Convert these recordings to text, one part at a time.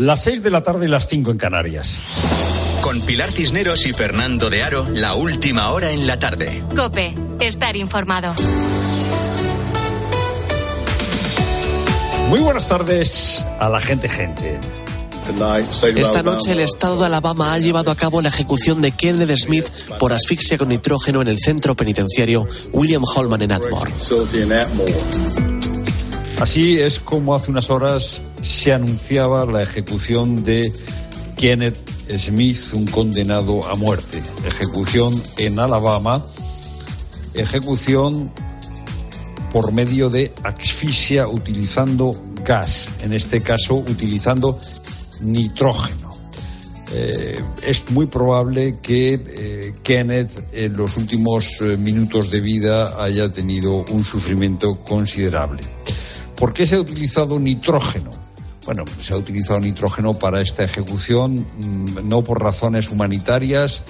Las seis de la tarde y las cinco en Canarias. Con Pilar Cisneros y Fernando de Aro, la última hora en la tarde. Cope, estar informado. Muy buenas tardes a la gente gente. Esta noche el Estado de Alabama ha llevado a cabo la ejecución de Kenneth Smith por asfixia con nitrógeno en el centro penitenciario William Holman en Atmore. Así es como hace unas horas se anunciaba la ejecución de Kenneth Smith, un condenado a muerte. Ejecución en Alabama, ejecución por medio de asfixia utilizando gas, en este caso utilizando nitrógeno. Eh, es muy probable que eh, Kenneth en los últimos eh, minutos de vida haya tenido un sufrimiento considerable. ¿Por qué se ha utilizado nitrógeno? Bueno, se ha utilizado nitrógeno para esta ejecución mm, no por razones humanitarias,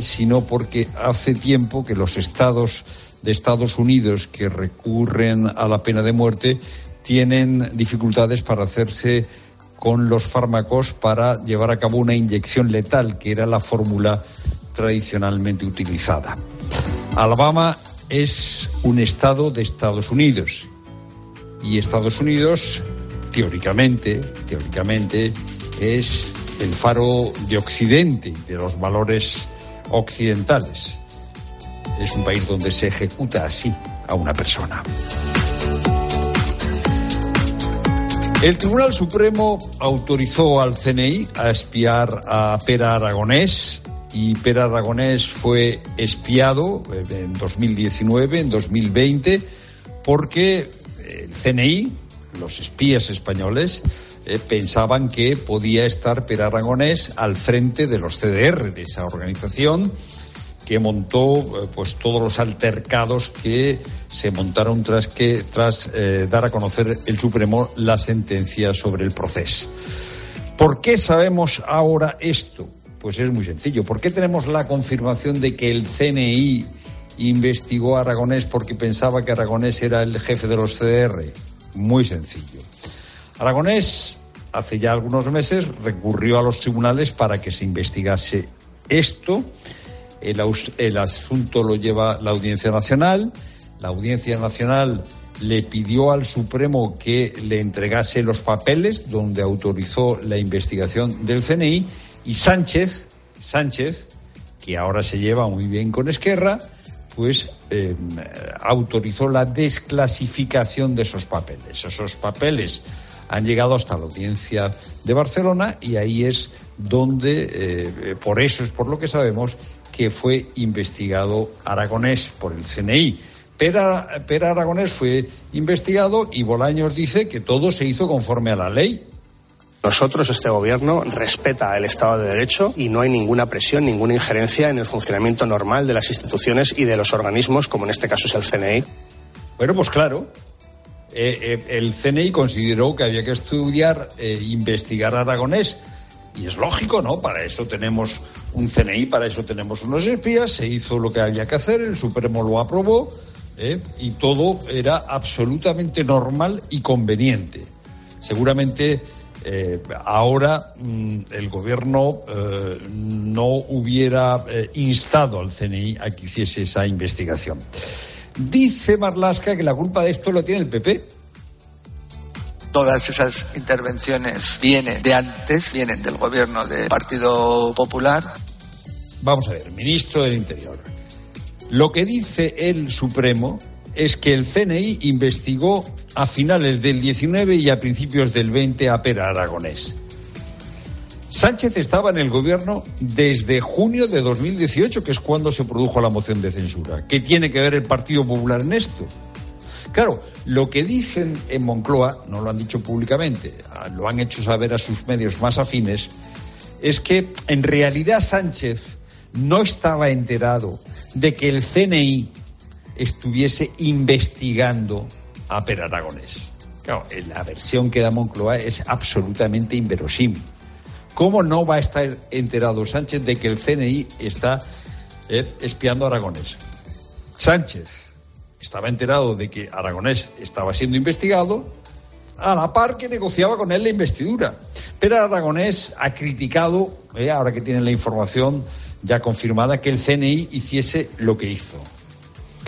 sino porque hace tiempo que los estados de Estados Unidos que recurren a la pena de muerte tienen dificultades para hacerse con los fármacos para llevar a cabo una inyección letal, que era la fórmula tradicionalmente utilizada. Alabama es un estado de Estados Unidos y Estados Unidos teóricamente, teóricamente es el faro de Occidente y de los valores occidentales. Es un país donde se ejecuta así a una persona. El Tribunal Supremo autorizó al CNI a espiar a Pera Aragonés y Pera Aragonés fue espiado en 2019, en 2020, porque el CNI, los espías españoles, eh, pensaban que podía estar Pera Aragonés al frente de los CDR, de esa organización que montó eh, pues todos los altercados que se montaron tras que tras eh, dar a conocer el Supremo la sentencia sobre el proceso. ¿Por qué sabemos ahora esto? Pues es muy sencillo. ¿Por qué tenemos la confirmación de que el CNI investigó a Aragonés porque pensaba que Aragonés era el jefe de los CDR? Muy sencillo. Aragonés hace ya algunos meses recurrió a los tribunales para que se investigase esto el, asunto lo lleva la Audiencia Nacional. La Audiencia Nacional le pidió al Supremo que le entregase los papeles donde autorizó la investigación del CNI y Sánchez, Sánchez, que ahora se lleva muy bien con Esquerra, pues autorizó la desclasificación de esos papeles. Esos papeles han llegado hasta la audiencia de Barcelona y ahí es donde, eh, por eso es por lo que sabemos, que fue investigado Aragonés por el CNI. Pera, Aragonés fue investigado y Bolaños dice que todo se hizo conforme a la ley. Nosotros, este gobierno, respeta el Estado de Derecho y no hay ninguna presión, ninguna injerencia en el funcionamiento normal de las instituciones y de los organismos, como en este caso es el CNI. Bueno, pues claro, eh, eh, el CNI consideró que había que estudiar, e investigar a Aragonés y es lógico, ¿no? Para eso tenemos un CNI, para eso tenemos unos espías, se hizo lo que había que hacer, el Supremo lo aprobó ¿eh? y todo era absolutamente normal y conveniente. Seguramente eh, ahora mm, el gobierno eh, no hubiera instado al CNI a que hiciese esa investigación. Dice Marlasca que la culpa de esto lo tiene el PP todas esas intervenciones vienen de antes, vienen del gobierno del Partido Popular. Vamos a ver, ministro del Interior. Lo que dice el Supremo es que el CNI investigó a finales del 19 y a principios del 20 a Pera Aragonés. Sánchez estaba en el gobierno desde junio de 2018, que es cuando se produjo la moción de censura. ¿Qué tiene que ver el Partido Popular en esto? Claro, lo que dicen en Moncloa, no lo han dicho públicamente, ah, lo han hecho saber a sus medios más afines, es que en realidad Sánchez no estaba enterado de que el CNI estuviese investigando a Per Aragonés. Claro, la versión que da Moncloa es absolutamente inverosímil. ¿Cómo no va a estar enterado Sánchez de que el CNI está eh, espiando a Aragonés? Sánchez estaba enterado de que Aragonés estaba siendo investigado a la par que negociaba con él la investidura. Pero Aragonés ha criticado, eh, ahora que tienen la información ya confirmada, que el CNI hiciese lo que hizo.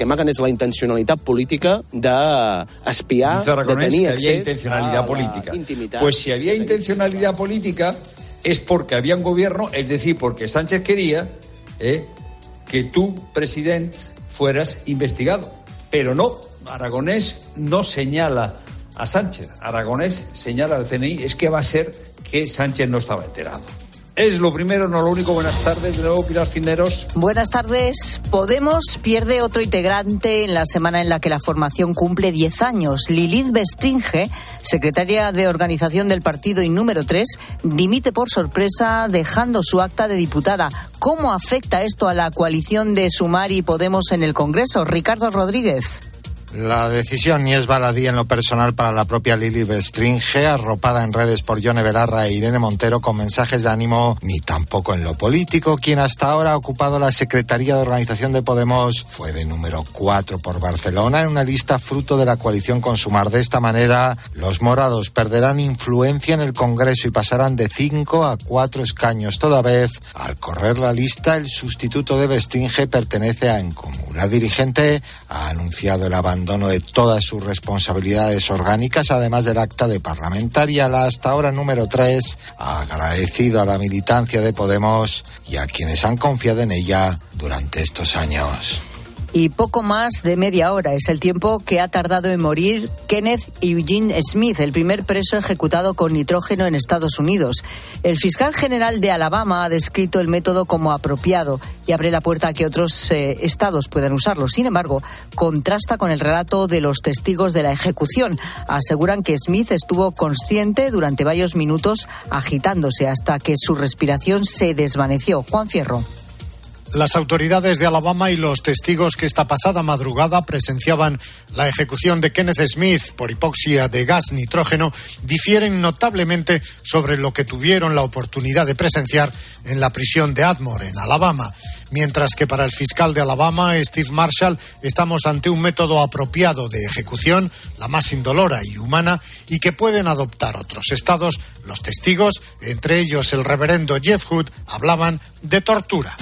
Que amaguen és la intencionalitat política d'espiar, de, de tenir que había accés intencionalidad a política. Pues si había intencionalidad política es porque había un gobierno, es decir, porque Sánchez quería eh, que tú, presidente, fueras investigado. Pero no, Aragonés no señala a Sánchez. Aragonés señala al CNI, es que va a ser que Sánchez no estaba enterado. Es lo primero, no lo único. Buenas tardes, de nuevo Pilar Cineros. Buenas tardes. Podemos pierde otro integrante en la semana en la que la formación cumple 10 años. Lilith Bestringe, secretaria de organización del partido y número 3, dimite por sorpresa dejando su acta de diputada. ¿Cómo afecta esto a la coalición de Sumar y Podemos en el Congreso? Ricardo Rodríguez. La decisión ni es baladí en lo personal para la propia Lili Bestringe, arropada en redes por Yone Belarra e Irene Montero con mensajes de ánimo, ni tampoco en lo político. Quien hasta ahora ha ocupado la Secretaría de Organización de Podemos fue de número 4 por Barcelona en una lista fruto de la coalición con Sumar. De esta manera, los morados perderán influencia en el Congreso y pasarán de 5 a 4 escaños. Toda vez, al correr la lista, el sustituto de Bestringe pertenece a Encomú. La dirigente ha anunciado el abandono de todas sus responsabilidades orgánicas, además del acta de parlamentaria. La hasta ahora número 3 ha agradecido a la militancia de Podemos y a quienes han confiado en ella durante estos años. Y poco más de media hora es el tiempo que ha tardado en morir Kenneth Eugene Smith, el primer preso ejecutado con nitrógeno en Estados Unidos. El fiscal general de Alabama ha descrito el método como apropiado y abre la puerta a que otros eh, estados puedan usarlo. Sin embargo, contrasta con el relato de los testigos de la ejecución. Aseguran que Smith estuvo consciente durante varios minutos agitándose hasta que su respiración se desvaneció. Juan Fierro. Las autoridades de Alabama y los testigos que esta pasada madrugada presenciaban la ejecución de Kenneth Smith por hipoxia de gas nitrógeno difieren notablemente sobre lo que tuvieron la oportunidad de presenciar en la prisión de Atmore, en Alabama. Mientras que para el fiscal de Alabama, Steve Marshall, estamos ante un método apropiado de ejecución, la más indolora y humana, y que pueden adoptar otros estados. Los testigos, entre ellos el reverendo Jeff Hood, hablaban de tortura.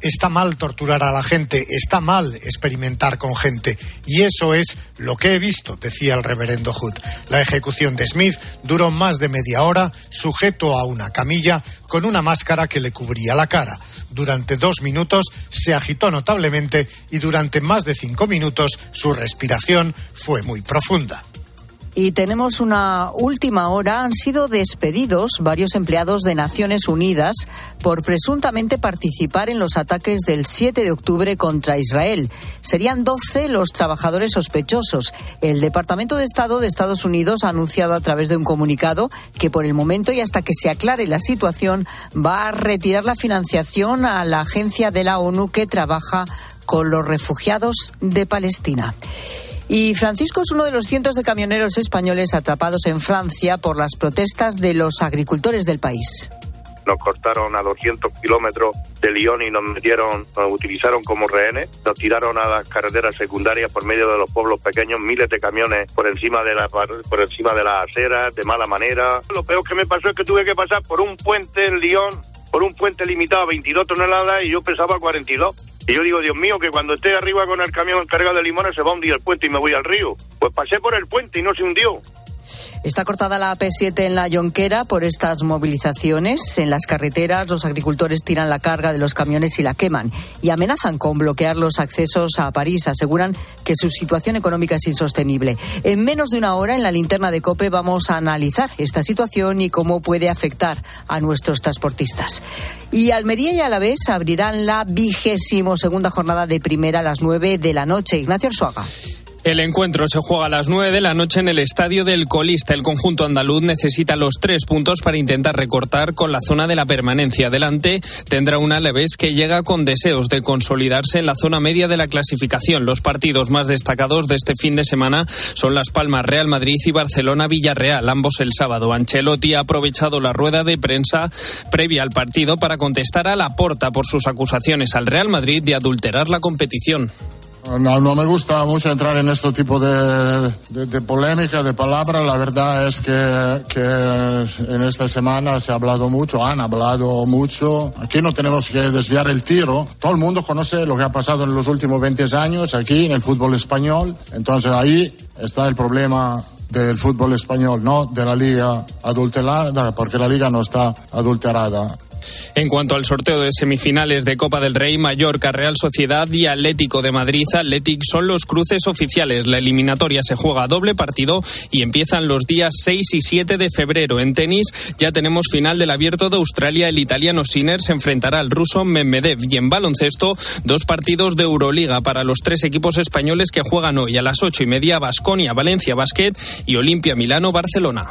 Está mal torturar a la gente, está mal experimentar con gente. Y eso es lo que he visto, decía el reverendo Hood. La ejecución de Smith duró más de media hora, sujeto a una camilla, con una máscara que le cubría la cara. Durante dos minutos se agitó notablemente y durante más de cinco minutos su respiración fue muy profunda. Y tenemos una última hora. Han sido despedidos varios empleados de Naciones Unidas por presuntamente participar en los ataques del 7 de octubre contra Israel. Serían 12 los trabajadores sospechosos. El Departamento de Estado de Estados Unidos ha anunciado a través de un comunicado que por el momento y hasta que se aclare la situación va a retirar la financiación a la agencia de la ONU que trabaja con los refugiados de Palestina. Y Francisco es uno de los cientos de camioneros españoles atrapados en Francia por las protestas de los agricultores del país. Nos cortaron a 200 kilómetros de Lyon y nos metieron, nos utilizaron como rehenes, nos tiraron a las carreteras secundarias por medio de los pueblos pequeños, miles de camiones por encima de la por encima de las aceras, de mala manera. Lo peor que me pasó es que tuve que pasar por un puente en Lyon, por un puente limitado a 22 toneladas y yo pesaba 42. Y yo digo, Dios mío, que cuando esté arriba con el camión cargado de limones se va a hundir el puente y me voy al río. Pues pasé por el puente y no se hundió. Está cortada la AP7 en la Yonquera por estas movilizaciones. En las carreteras los agricultores tiran la carga de los camiones y la queman y amenazan con bloquear los accesos a París. Aseguran que su situación económica es insostenible. En menos de una hora en la linterna de COPE vamos a analizar esta situación y cómo puede afectar a nuestros transportistas. Y Almería y Alavés abrirán la vigésimo segunda jornada de primera a las nueve de la noche. Ignacio Arzuaga. El encuentro se juega a las 9 de la noche en el estadio del Colista. El conjunto andaluz necesita los tres puntos para intentar recortar con la zona de la permanencia. Adelante tendrá un Alavés que llega con deseos de consolidarse en la zona media de la clasificación. Los partidos más destacados de este fin de semana son Las Palmas, Real Madrid y Barcelona Villarreal, ambos el sábado. Ancelotti ha aprovechado la rueda de prensa previa al partido para contestar a la porta por sus acusaciones al Real Madrid de adulterar la competición. No, no me gusta mucho entrar en este tipo de, de, polémica, de palabras. La verdad es que, que, en esta semana se ha hablado mucho, han hablado mucho. Aquí no tenemos que desviar el tiro. Todo el mundo conoce lo que ha pasado en los últimos 20 años aquí en el fútbol español. Entonces ahí está el problema del fútbol español, no de la liga adulterada, porque la liga no está adulterada. En cuanto al sorteo de semifinales de Copa del Rey, Mallorca, Real Sociedad y Atlético de Madrid, Athletic son los cruces oficiales. La eliminatoria se juega a doble partido y empiezan los días 6 y 7 de febrero. En tenis ya tenemos final del Abierto de Australia. El italiano Sinner se enfrentará al ruso Medvedev. Y en baloncesto, dos partidos de Euroliga para los tres equipos españoles que juegan hoy a las ocho y media: Basconia, Valencia Basket y Olimpia Milano, Barcelona.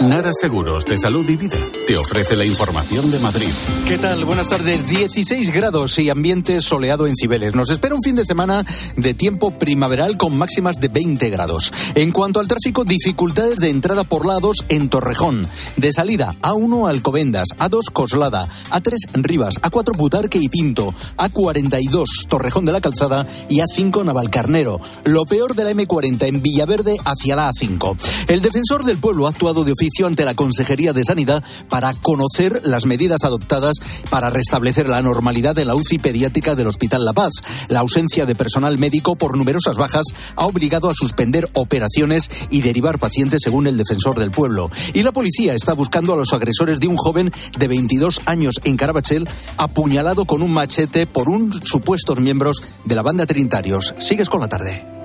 Nara Seguros de Salud y Vida te ofrece la información de Madrid. ¿Qué tal? Buenas tardes. 16 grados y ambiente soleado en Cibeles. Nos espera un fin de semana de tiempo primaveral con máximas de 20 grados. En cuanto al tráfico, dificultades de entrada por lados en Torrejón. De salida, A1 Alcobendas, A2 Coslada, A3 Rivas, A4 Butarque y Pinto, A42 Torrejón de la Calzada y A5 Navalcarnero. Lo peor de la M40 en Villaverde hacia la A5. El defensor del pueblo ha actuado de oficio ante la Consejería de Sanidad para conocer las medidas adoptadas para restablecer la normalidad de la UCI pediátrica del Hospital La Paz. La ausencia de personal médico por numerosas bajas ha obligado a suspender operaciones y derivar pacientes según el defensor del pueblo. Y la policía está buscando a los agresores de un joven de 22 años en Carabachel apuñalado con un machete por un supuestos miembros de la banda Trinitarios. Sigues con la tarde.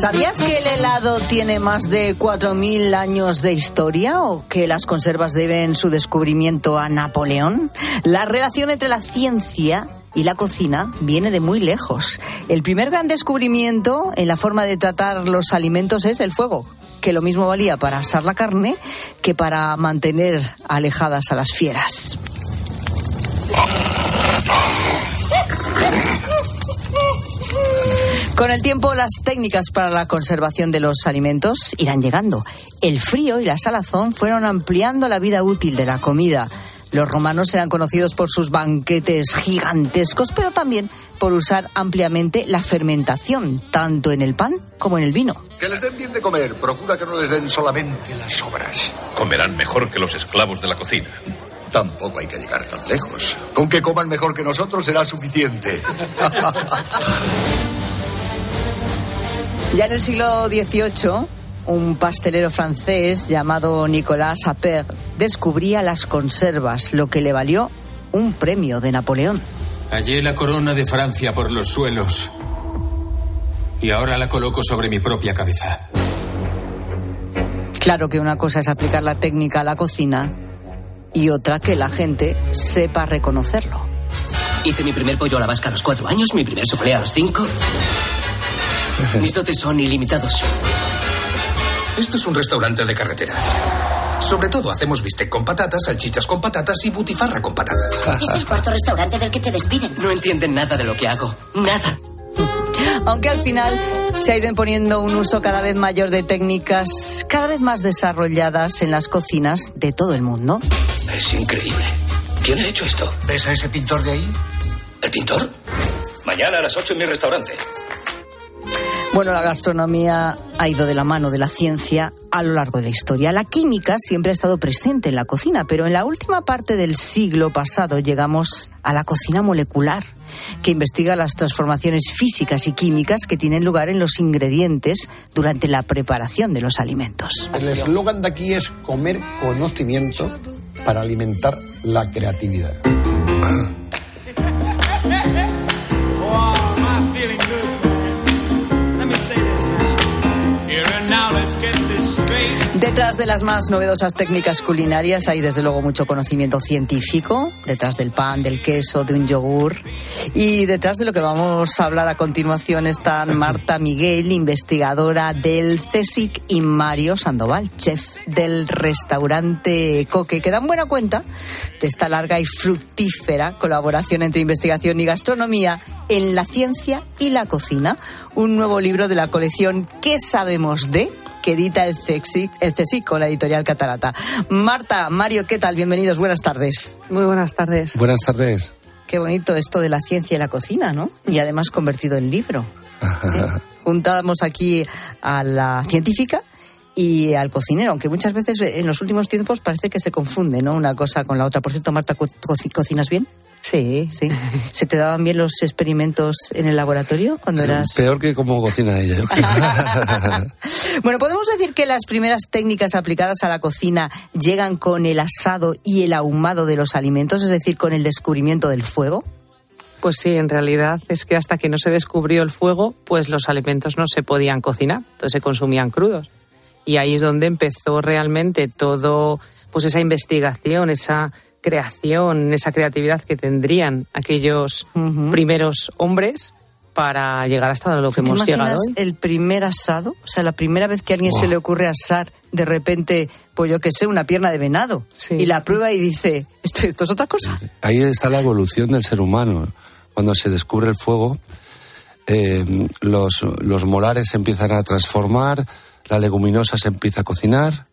¿Sabías que el helado tiene más de 4.000 años de historia o que las conservas deben su descubrimiento a Napoleón? La relación entre la ciencia y la cocina viene de muy lejos. El primer gran descubrimiento en la forma de tratar los alimentos es el fuego, que lo mismo valía para asar la carne que para mantener alejadas a las fieras. Con el tiempo, las técnicas para la conservación de los alimentos irán llegando. El frío y la salazón fueron ampliando la vida útil de la comida. Los romanos eran conocidos por sus banquetes gigantescos, pero también por usar ampliamente la fermentación, tanto en el pan como en el vino. Que les den bien de comer, procura que no les den solamente las sobras. Comerán mejor que los esclavos de la cocina. Tampoco hay que llegar tan lejos. Con que coman mejor que nosotros será suficiente. Ya en el siglo XVIII, un pastelero francés llamado Nicolas Appert descubría las conservas, lo que le valió un premio de Napoleón. Hallé la corona de Francia por los suelos y ahora la coloco sobre mi propia cabeza. Claro que una cosa es aplicar la técnica a la cocina y otra que la gente sepa reconocerlo. Hice mi primer pollo a la vasca a los cuatro años, mi primer suflé a los cinco. Mis dotes son ilimitados. Esto es un restaurante de carretera. Sobre todo hacemos bistec con patatas, salchichas con patatas y butifarra con patatas. Es el cuarto restaurante del que te despiden. No entienden nada de lo que hago. Nada. Aunque al final se ha ido imponiendo un uso cada vez mayor de técnicas cada vez más desarrolladas en las cocinas de todo el mundo. Es increíble. ¿Quién ha hecho esto? ¿Ves a ese pintor de ahí? ¿El pintor? Mañana a las 8 en mi restaurante. Bueno, la gastronomía ha ido de la mano de la ciencia a lo largo de la historia. La química siempre ha estado presente en la cocina, pero en la última parte del siglo pasado llegamos a la cocina molecular, que investiga las transformaciones físicas y químicas que tienen lugar en los ingredientes durante la preparación de los alimentos. El eslogan de aquí es comer conocimiento para alimentar la creatividad. Detrás de las más novedosas técnicas culinarias hay desde luego mucho conocimiento científico, detrás del pan, del queso, de un yogur. Y detrás de lo que vamos a hablar a continuación están Marta Miguel, investigadora del CSIC, y Mario Sandoval, chef del restaurante Coque, que dan buena cuenta de esta larga y fructífera colaboración entre investigación y gastronomía en la ciencia y la cocina. Un nuevo libro de la colección ¿Qué sabemos de? Que edita el CSIC, el CSIC con la editorial Catarata. Marta, Mario, ¿qué tal? Bienvenidos, buenas tardes. Muy buenas tardes. Buenas tardes. Qué bonito esto de la ciencia y la cocina, ¿no? Y además convertido en libro. ¿Eh? Juntamos aquí a la científica y al cocinero, aunque muchas veces en los últimos tiempos parece que se confunde, ¿no? Una cosa con la otra. Por cierto, Marta, ¿cocinas bien? Sí. Sí. ¿Se te daban bien los experimentos en el laboratorio cuando eras...? Peor que como cocina ella. bueno, podemos decir que las primeras técnicas aplicadas a la cocina llegan con el asado y el ahumado de los alimentos, es decir, con el descubrimiento del fuego. Pues sí, en realidad es que hasta que no se descubrió el fuego, pues los alimentos no se podían cocinar, entonces se consumían crudos. Y ahí es donde empezó realmente todo, pues esa investigación, esa creación, esa creatividad que tendrían aquellos primeros hombres para llegar hasta lo que hemos llegado hoy. el primer asado? O sea, la primera vez que a alguien se le ocurre asar, de repente, pues yo que sé, una pierna de venado. Y la prueba y dice, ¿Esto, esto, es otra cosa. Ahí está la evolución del ser humano. Cuando se descubre el fuego, eh, los, los molares se empiezan a transformar, la leguminosa se empieza a cocinar,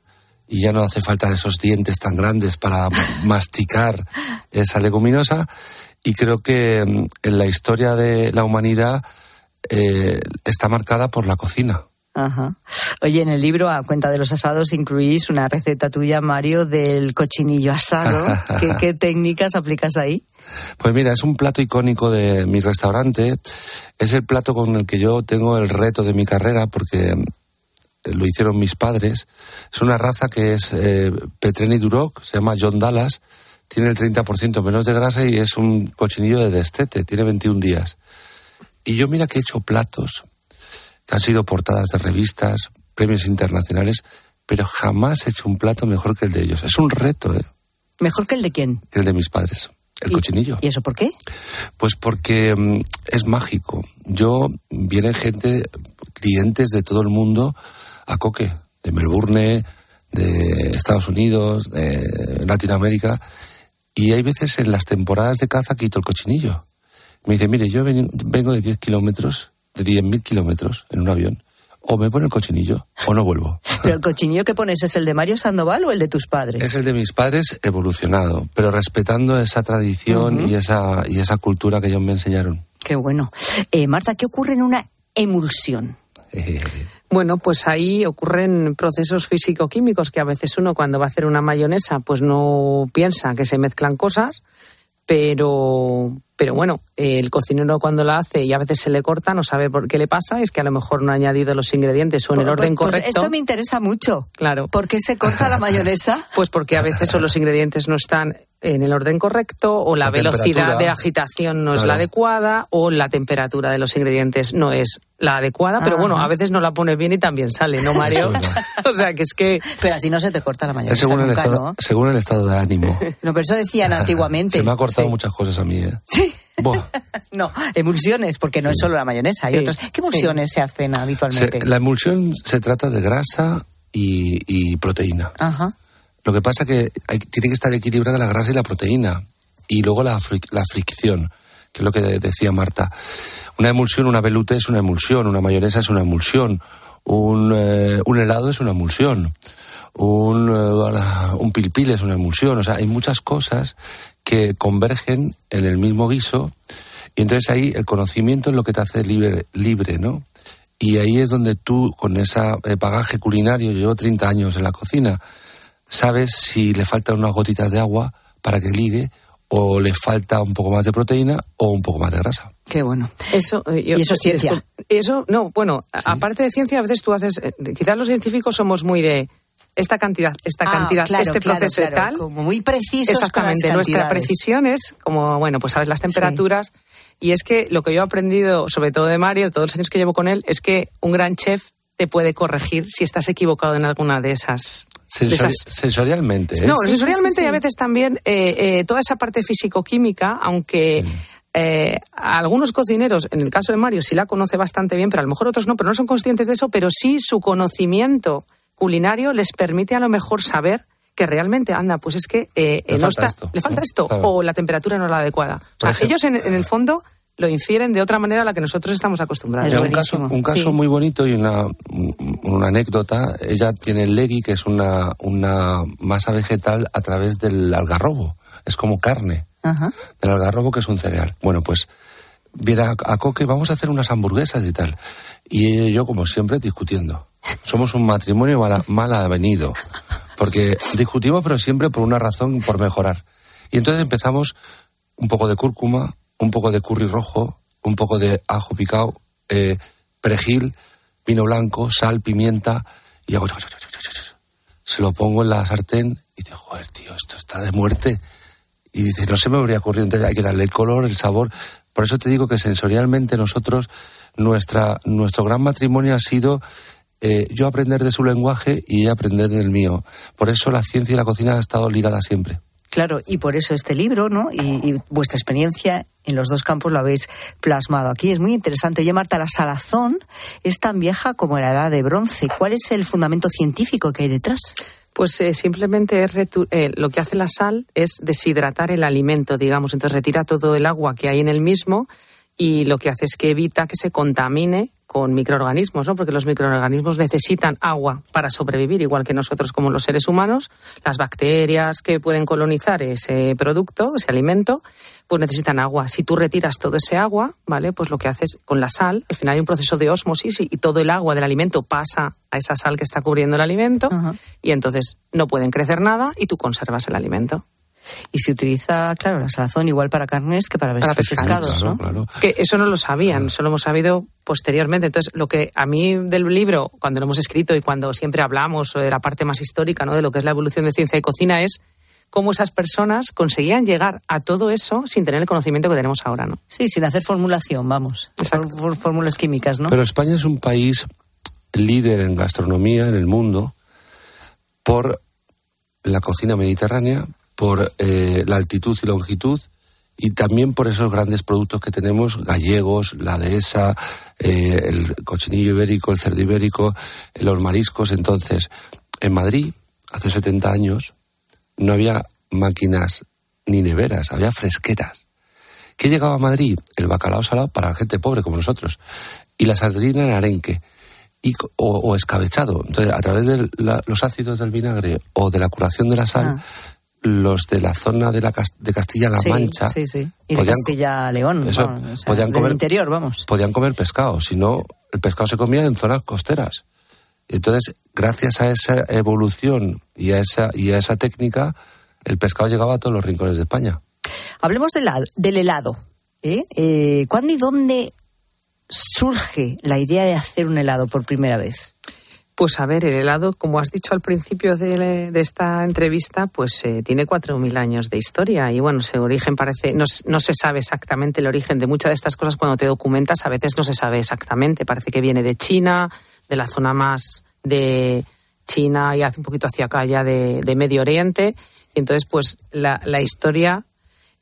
y ya no hace falta esos dientes tan grandes para masticar esa leguminosa. Y creo que mm, en la historia de la humanidad eh, está marcada por la cocina. Ajá. Oye, en el libro, a cuenta de los asados, incluís una receta tuya, Mario, del cochinillo asado. ¿Qué, ¿Qué, técnicas aplicas ahí? Pues mira, es un plato icónico de mi restaurante. Es el plato con el que yo tengo el reto de mi carrera porque lo hicieron mis padres. Es una raza que es eh, Petreni Duroc, se llama John Dallas, tiene el 30% menos de grasa y es un cochinillo de destete, tiene 21 días. Y yo mira que he hecho platos que han sido portadas de revistas, premios internacionales, pero jamás he hecho un plato mejor que el de ellos. Es un reto, ¿eh? ¿Mejor que el de quién? Que el de mis padres. El cochinillo. ¿Y eso por qué? Pues porque mm, es mágico. Yo, vienen gente, clientes de todo el mundo a Coque, de Melbourne, de Estados Unidos, de Latinoamérica, y hay veces en las temporadas de caza quito el cochinillo. Me dice, mire, yo vengo de 10 kilómetros, de 10.000 kilómetros en un avión. O me pone el cochinillo o no vuelvo. ¿Pero el cochinillo que pones es el de Mario Sandoval o el de tus padres? Es el de mis padres evolucionado, pero respetando esa tradición y, esa, y esa cultura que ellos me enseñaron. Qué bueno. Eh, Marta, ¿qué ocurre en una emulsión? Bueno, pues ahí ocurren procesos físico-químicos que a veces uno cuando va a hacer una mayonesa pues no piensa que se mezclan cosas, pero, pero bueno, el cocinero cuando la hace y a veces se le corta, no sabe por qué le pasa, es que a lo mejor no ha añadido los ingredientes o en el orden pues, correcto. esto me interesa mucho. Claro. ¿Por qué se corta la mayonesa? Pues porque a veces los ingredientes no están en el orden correcto o la, La velocidad de agitación no es Claro. la adecuada o la temperatura de los ingredientes no es la adecuada, pero bueno, Ajá. a veces no la pones bien y también sale, ¿no, Mario? o sea, que es que... Pero así no se te corta la Es mayonesa según el, nunca, estado, ¿no? según el estado de ánimo. No, pero eso decían antiguamente. Se me ha cortado muchas cosas a mí, ¿eh? Buah. No, emulsiones, porque no es solo la mayonesa, hay Sí. otras. ¿Qué emulsiones se hacen Se- habitualmente? la emulsión se trata de grasa y, y proteína. Ajá. Lo que pasa que tiene que estar equilibrada la grasa y la proteína. Y luego la, la fricción, que es lo que de- decía Marta. Una emulsión, una velute es una emulsión, una mayonesa es una emulsión, un, eh, un helado es una emulsión, un, eh, un pilpil es una emulsión. O sea, hay muchas cosas que convergen en el mismo guiso y entonces ahí el conocimiento es lo que te hace libre, libre ¿no? Y ahí es donde tú, con ese bagaje culinario, llevo 30 años en la cocina, sabes si le faltan unas gotitas de agua para que ligue o le falta un poco más de proteína o un poco más de grasa. Qué bueno. Eso, eh, yo- Y eso es ciencia. Eso, no, bueno, aparte de ciencia, a veces tú haces, eh, quizás los científicos somos muy de esta cantidad, esta Ah, cantidad, claro, este claro, proceso claro, y tal. Como muy precisos Exactamente, nuestra precisión es como, bueno, pues sabes las temperaturas. Y es que lo que yo he aprendido, sobre todo de Mario, todos los años que llevo con él, es que un gran chef te puede corregir si estás equivocado en alguna de esas. de Sensori- esas- Sensorialmente. ¿eh? No, sensorialmente y a veces también eh, eh, toda esa parte físico-química, aunque eh, a algunos cocineros, en el caso de Mario, sí la conoce bastante bien, pero a lo mejor otros no, pero no son conscientes de eso, pero sí su conocimiento culinario les permite a lo mejor saber que realmente, anda, pues es que eh, Le no falta está, esto, le falta ¿no? esto, Claro. o la temperatura no es la adecuada. O sea, Por ejemplo- ellos en, en el fondo lo infieren de otra manera a la que nosotros estamos acostumbrados. Mira, un caso, un caso muy bonito y una, una anécdota. Ella tiene el legui, que es una, una masa vegetal a través del algarrobo. Es como carne Ajá. del algarrobo, que es un cereal. Bueno, pues viene a, a Coque, vamos a hacer unas hamburguesas y tal. Y ella y yo, como siempre, discutiendo. Somos un matrimonio mal, mal avenido. Porque discutimos, pero siempre por una razón, por mejorar. Y entonces empezamos un poco de cúrcuma, un poco de curry rojo, un poco de ajo picado, eh, perejil, vino blanco, sal, pimienta, y hago... Se lo pongo en la sartén y digo, joder, tío, esto está de muerte. Y dice, no se me habría ocurrido, entonces hay que darle el color, el sabor. Por eso te digo que sensorialmente nosotros, nuestra, nuestro gran matrimonio ha sido eh, yo aprender de su lenguaje y ella aprender del mío. Por eso la ciencia y la cocina han estado ligadas siempre. Claro, y por eso este libro, ¿no? Y, y vuestra experiencia en los dos campos lo habéis plasmado aquí. Es muy interesante. Oye, Marta, la salazón es tan vieja como la edad de bronce. ¿Cuál es el fundamento científico que hay detrás? Pues eh, simplemente es eh, lo que hace la sal es deshidratar el alimento, digamos. Entonces retira todo el agua que hay en el mismo y lo que hace es que evita que se contamine con microorganismos, ¿no? Porque los microorganismos necesitan agua para sobrevivir, igual que nosotros como los seres humanos. Las bacterias que pueden colonizar ese producto, ese alimento, pues necesitan agua. Si tú retiras todo ese agua, ¿vale? Pues lo que haces con la sal, al final hay un proceso de osmosis y, y todo el agua del alimento pasa a esa sal que está cubriendo el alimento y entonces no pueden crecer nada y tú conservas el alimento. Y se utiliza, claro, la salazón igual para carnes que para, Para pescados, pescados, ¿no? Que eso no lo sabían, eso lo hemos sabido posteriormente. Entonces, lo que a mí del libro, cuando lo hemos escrito y cuando siempre hablamos de la parte más histórica, ¿no? De lo que es la evolución de ciencia y cocina es cómo esas personas conseguían llegar a todo eso sin tener el conocimiento que tenemos ahora, ¿no? Sí, sin hacer formulación, vamos. Fórmulas químicas, ¿no? Pero España es un país líder en gastronomía en el mundo por la cocina mediterránea, por eh, la altitud y longitud y también por esos grandes productos que tenemos, gallegos, la dehesa, eh, el cochinillo ibérico, el cerdo ibérico, los mariscos. Entonces, en Madrid, hace 70 años, no había máquinas ni neveras, había fresqueras. ¿Qué llegaba a Madrid? El bacalao salado para la gente pobre como nosotros y la sardina en arenque y, o, o escabechado. Entonces, a través de la- los ácidos del vinagre o de la curación de la sal, Ah. Los de la zona de, la de Castilla-La Mancha Sí, sí. Y de Castilla-León, Eso, vamos, o sea, podían comer- interior, vamos. podían comer pescado, si no, el pescado se comía en zonas costeras. Entonces, gracias a esa evolución y a esa, y a esa técnica, el pescado llegaba a todos los rincones de España. Hablemos del, del helado. ¿eh? Eh, ¿Cuándo y dónde surge la idea de hacer un helado por primera vez? Pues a ver, el helado, como has dicho al principio de, esta entrevista, pues eh, tiene 4.000 años de historia y bueno, su origen parece, no, no se sabe exactamente el origen de muchas de estas cosas. Cuando te documentas, a veces no se sabe exactamente, parece que viene de China, de la zona más de China y hace un poquito hacia acá ya de, de Medio Oriente, y entonces pues la historia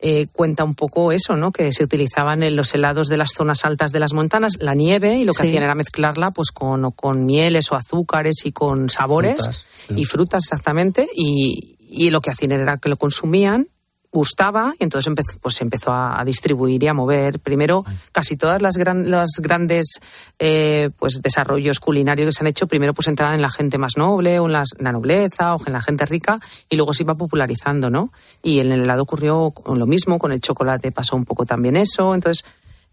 eh, cuenta un poco eso, ¿no? Que se utilizaban en los helados de las zonas altas de las montañas, la nieve, y lo que Sí. hacían era mezclarla pues con, o con mieles o azúcares y con sabores Frutas, sí. y frutas exactamente, y, y lo que hacían era que lo consumían, gustaba, y entonces empezó, pues se empezó a, a distribuir y a mover. Primero, casi todas las, gran- las grandes eh, pues desarrollos culinarios que se han hecho, primero pues entraban en la gente más noble, o en las- la nobleza, o en la gente rica, y luego se iba popularizando, ¿no? Y en el helado ocurrió lo mismo, con el chocolate pasó un poco también eso, entonces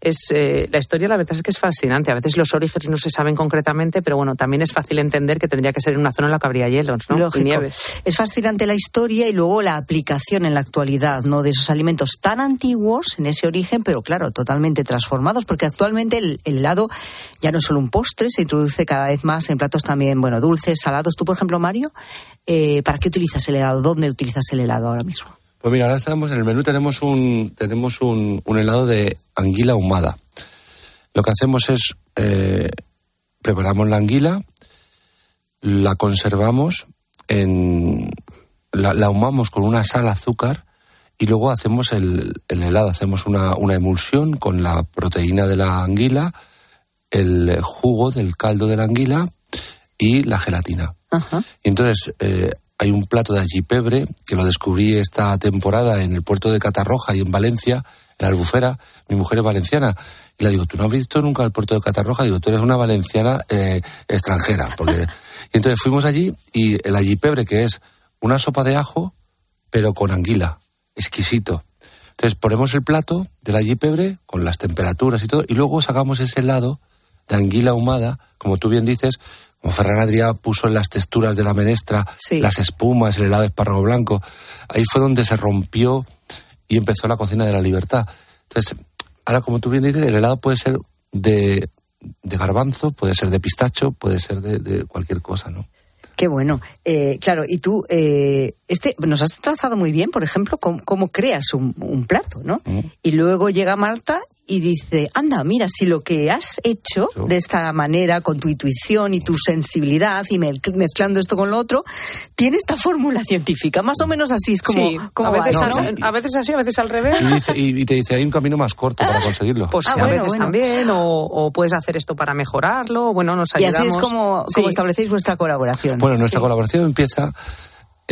es eh, la historia la verdad es que es fascinante. A veces los orígenes no se saben concretamente, pero bueno, también es fácil entender que tendría que ser en una zona en la que habría hielos, ¿no? Y nieves. Es fascinante la historia y luego la aplicación en la actualidad, ¿no? De esos alimentos tan antiguos en ese origen, pero claro, totalmente transformados, porque actualmente el, el helado ya no es solo un postre, se introduce cada vez más en platos también, bueno, dulces, salados. Tú, por ejemplo, Mario, eh, ¿para qué utilizas el helado? ¿Dónde utilizas el helado ahora mismo? Pues mira, ahora estamos en el menú, tenemos un, tenemos un, un helado de anguila ahumada. Lo que hacemos es, eh, preparamos la anguila, la conservamos en la, la ahumamos con una sal azúcar y luego hacemos el, el helado, hacemos una, una emulsión con la proteína de la anguila, el jugo del caldo de la anguila y la gelatina. Entonces eh, hay un plato de algipebre que lo descubrí esta temporada en el puerto de Catarroja y en Valencia, en la albufera. Mi mujer es valenciana. Y le digo, ¿tú no has visto nunca el puerto de Catarroja? Digo, tú eres una valenciana eh, extranjera. Porque... y entonces fuimos allí y el algipebre, que es una sopa de ajo, pero con anguila. Exquisito. Entonces ponemos el plato del algipebre con las temperaturas y todo, y luego sacamos ese helado de anguila ahumada, como tú bien dices, como Ferran Adrià puso en las texturas de la menestra, las espumas, el helado de espárrago blanco. Ahí fue donde se rompió y empezó la cocina de la libertad. Entonces, ahora como tú bien dices, el helado puede ser de, de garbanzo, puede ser de pistacho, puede ser de, de cualquier cosa, ¿no? Qué bueno. Eh, claro, y tú, eh, este, nos has trazado muy bien, por ejemplo, cómo, cómo creas un, un plato, ¿no? Y luego llega Marta y dice, anda, mira, si lo que has hecho de esta manera, con tu intuición y tu sensibilidad y mezcl- mezclando esto con lo otro, tiene esta fórmula científica. Más o menos así es como, Sí, como a, va, veces, ¿no? así- a veces así, a veces al revés. Y, dice- y- y te dice, hay un camino más corto para conseguirlo. Pues Ah, sí, a veces también, o, o puedes hacer esto para mejorarlo, o bueno, nos Y ayudamos. así es como, Sí. como establecéis vuestra colaboración. Bueno, nuestra colaboración empieza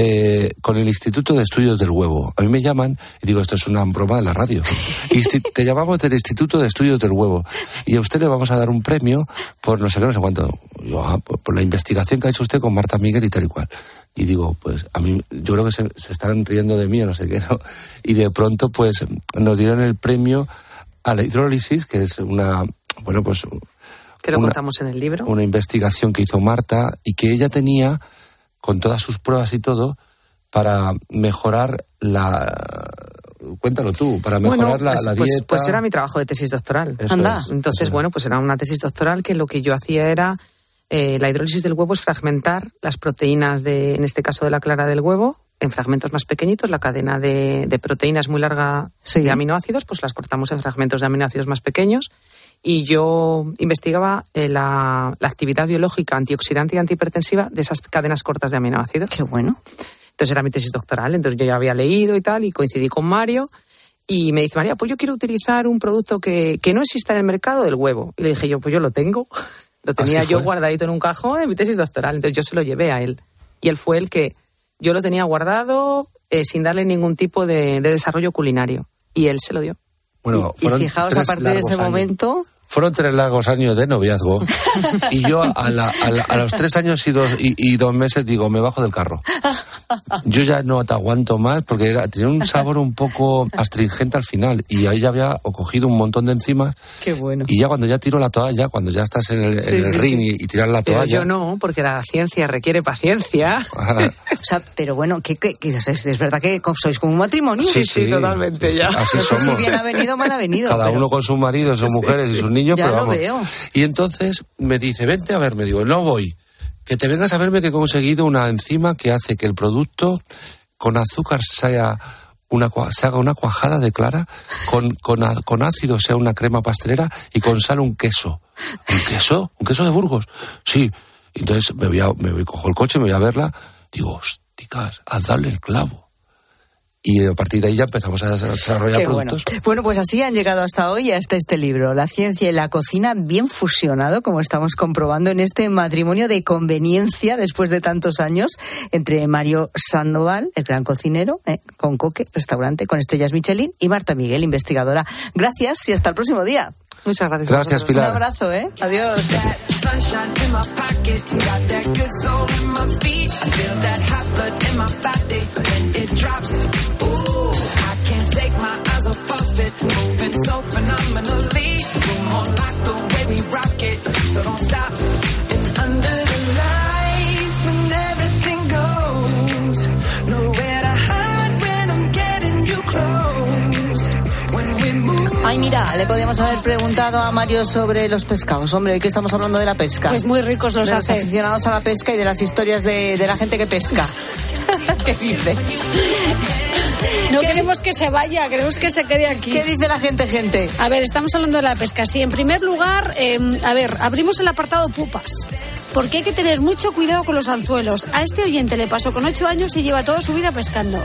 eh, con el Instituto de Estudios del Huevo. A mí me llaman y digo, esto es una broma de la radio. Te llamamos del Instituto de Estudios del Huevo y a usted le vamos a dar un premio por no sé qué, no sé cuánto. Yo, ah, por, por la investigación que ha hecho usted con Marta Miguel y tal y cual. Y digo, pues a mí, yo creo que se, se están riendo de mí o no sé qué, ¿no? Y de pronto, pues nos dieron el premio a la hidrólisis, que es una, bueno, pues Que lo una- contamos en el libro. una investigación que hizo Marta y que ella tenía con todas sus pruebas y todo para mejorar la cuéntalo tú para mejorar Bueno, la, pues, la pues- dieta pues era mi trabajo de tesis doctoral. Eso Anda. es, Entonces, bueno, pues era una tesis doctoral que lo que yo hacía era eh, la hidrólisis del huevo es fragmentar las proteínas de, en este caso de la clara del huevo, en fragmentos más pequeñitos. La cadena de, de proteínas muy larga de aminoácidos, pues las cortamos en fragmentos de aminoácidos más pequeños. Y yo investigaba eh, la, la actividad biológica antioxidante y antihipertensiva de esas cadenas cortas de aminoácidos. Qué bueno. Entonces era mi tesis doctoral, entonces yo ya había leído y tal, y coincidí con Mario. Y me dice, María, pues yo quiero utilizar un producto que, que no exista en el mercado del huevo. Y le dije yo, pues yo lo tengo. Lo tenía yo guardadito en un cajón en mi tesis doctoral. Entonces yo se lo llevé a él. Y él fue el que yo lo tenía guardado eh, sin darle ningún tipo de, de desarrollo culinario. Y él se lo dio. Bueno y fueron fijaos, a partir de ese años. momento, fueron tres largos años de noviazgo y yo a, la- a la- a los tres años y dos, y, y dos meses digo me bajo del carro yo ya no te aguanto más porque era, tenía un sabor un poco astringente al final y ahí ya había cogido un montón de enzimas Qué bueno. y ya cuando ya tiro la toalla cuando ya estás en el, en Sí, el sí, ring sí. Y, y tiras la Pero toalla yo no, porque la ciencia requiere paciencia. o sea, pero bueno, que, que- que es, es verdad que sois como un matrimonio. Sí, sí, totalmente, ya. Así No sé si somos. bien ha venido o mal ha venido. Cada pero- uno con sus maridos, sus Sí, mujeres sí. y sus niños, Ya pero lo vamos. veo. Y entonces me dice, vente a verme. Digo, no voy. Que te vengas a verme que he conseguido una enzima que hace que el producto con azúcar sea una, se haga una cuajada de clara, con, con, ácido sea una crema pastelera y con sal un queso. ¿Un queso? ¿Un queso de Burgos? Sí. Entonces me voy a, me voy, cojo el coche, me voy a verla. Digo, hosticas, a darle el clavo. Y a partir de ahí ya empezamos a desarrollar Qué bueno. productos. Bueno, pues así han llegado hasta hoy hasta este libro, La ciencia y la cocina, bien fusionado, como estamos comprobando en este matrimonio de conveniencia después de tantos años entre Mario Sandoval, el gran cocinero, eh, con Coque, restaurante con estrellas Michelin, y Marta Miguel, investigadora. Gracias y hasta el próximo día. Muchas gracias. Gracias. Pilar. Un abrazo, ¿eh? Adiós. Moving so phenomenally. You're more like the way we rock it, so don't stop. And under the lights, when everything goes, nowhere to hide when I'm getting you close. When we move. Ay, mira, le podíamos haber preguntado a Mario sobre los pescados. Hombre, hoy que estamos hablando de la pesca. Pues muy ricos los de hace. Los aficionados a la pesca y de las historias de, de la gente que pesca. ¿Qué dice? No, queremos que se vaya, queremos que se quede aquí. ¿Qué dice la gente, gente? A ver, estamos hablando de la pesca. Sí, en primer lugar, eh, a ver, abrimos el apartado pupas. Porque hay que tener mucho cuidado con los anzuelos. A este oyente le pasó con ocho años y lleva toda su vida pescando.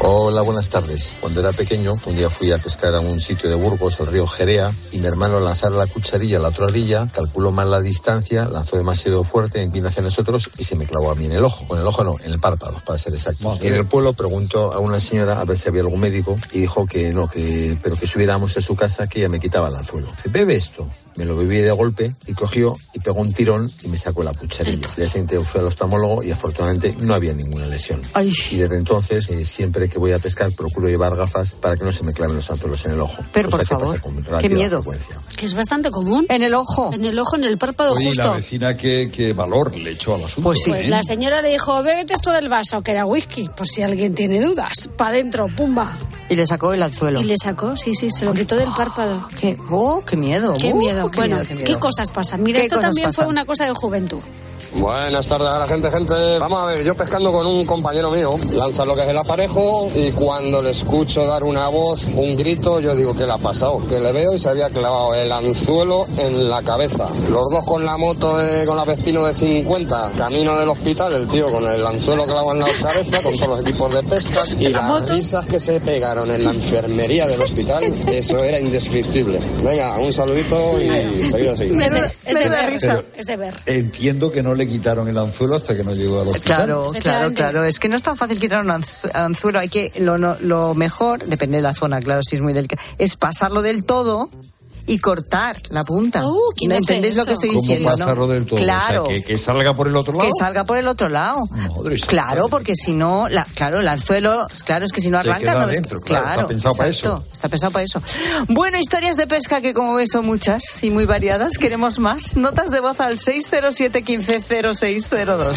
Hola, buenas tardes. Cuando era pequeño, un día fui a pescar a un sitio de Burgos, el río Jerea, y mi hermano al lanzar la cucharilla a la otra orilla, calculó mal la distancia, lanzó demasiado fuerte, en hacia nosotros y se me clavó a mí en el ojo. Con el ojo no, en el párpado, para ser exacto. Y en el pueblo preguntó a una señora a ver si había algún médico y dijo que no, que, pero que subiéramos a su casa que ella me quitaba el anzuelo. Dice, bebe esto. Me lo bebí de golpe y cogió y pegó un tirón y me sacó la cucharilla. Día siguiente fui al oftalmólogo y afortunadamente no había ninguna lesión. Y desde entonces, eh, siempre que voy a pescar, procuro llevar gafas para que no se me claven los anzuelos en el ojo. Pero por favor, pasa con qué miedo. frecuencia. Que es bastante común. En el ojo. En el ojo, en el párpado Oye, y justo. la vecina qué, qué valor le echó al asunto. Pues ¿eh? la señora le dijo, bébete esto del vaso, que era whisky, por si alguien tiene dudas. Pa' adentro, pumba. Y le sacó el anzuelo. Y le sacó, sí, sí, se lo quitó del párpado. Qué, oh, qué miedo. Qué Uh, miedo. qué bueno, miedo, qué qué, miedo. cosas pasan. Mira, ¿Qué esto también fue pasan? una cosa de juventud. Buenas tardes a la gente, gente. Vamos a ver, yo pescando con un compañero mío, lanza lo que es el aparejo y cuando le escucho dar una voz, un grito, yo digo, ¿qué le ha pasado? Que le veo y se había clavado el anzuelo en la cabeza. Los dos con la moto, de- con la Vespino de 50, camino del hospital, el tío con el anzuelo clavado en la cabeza, con todos los equipos de pesca y las risas que se pegaron en la enfermería del hospital, eso era indescriptible. Venga, un saludito y seguido así. Es de, es de ver, Pero- es de ver. Entiendo que no le quitaron el anzuelo hasta que no llegó al hospital. Claro, claro, claro. Es que no es tan fácil quitar un anzu- anzuelo. Hay que lo, no- lo mejor, depende de la zona, claro, si es muy delicado, es pasarlo del todo y cortar la punta. Uh, ¿quién hace ¿Entendéis lo que eso? estoy ¿Cómo diciendo? no? todo? Claro. O sea, que, que salga por el otro lado. Que salga por el otro lado. Madre. Claro, porque si no, la, claro, el anzuelo, claro, es que si no Se arranca, queda no es- dentro, claro, está pensado para exacto, Está pensado para eso. Bueno, historias de pesca que como ves son muchas y muy variadas. Queremos más. Notas de voz al 607 15 0602.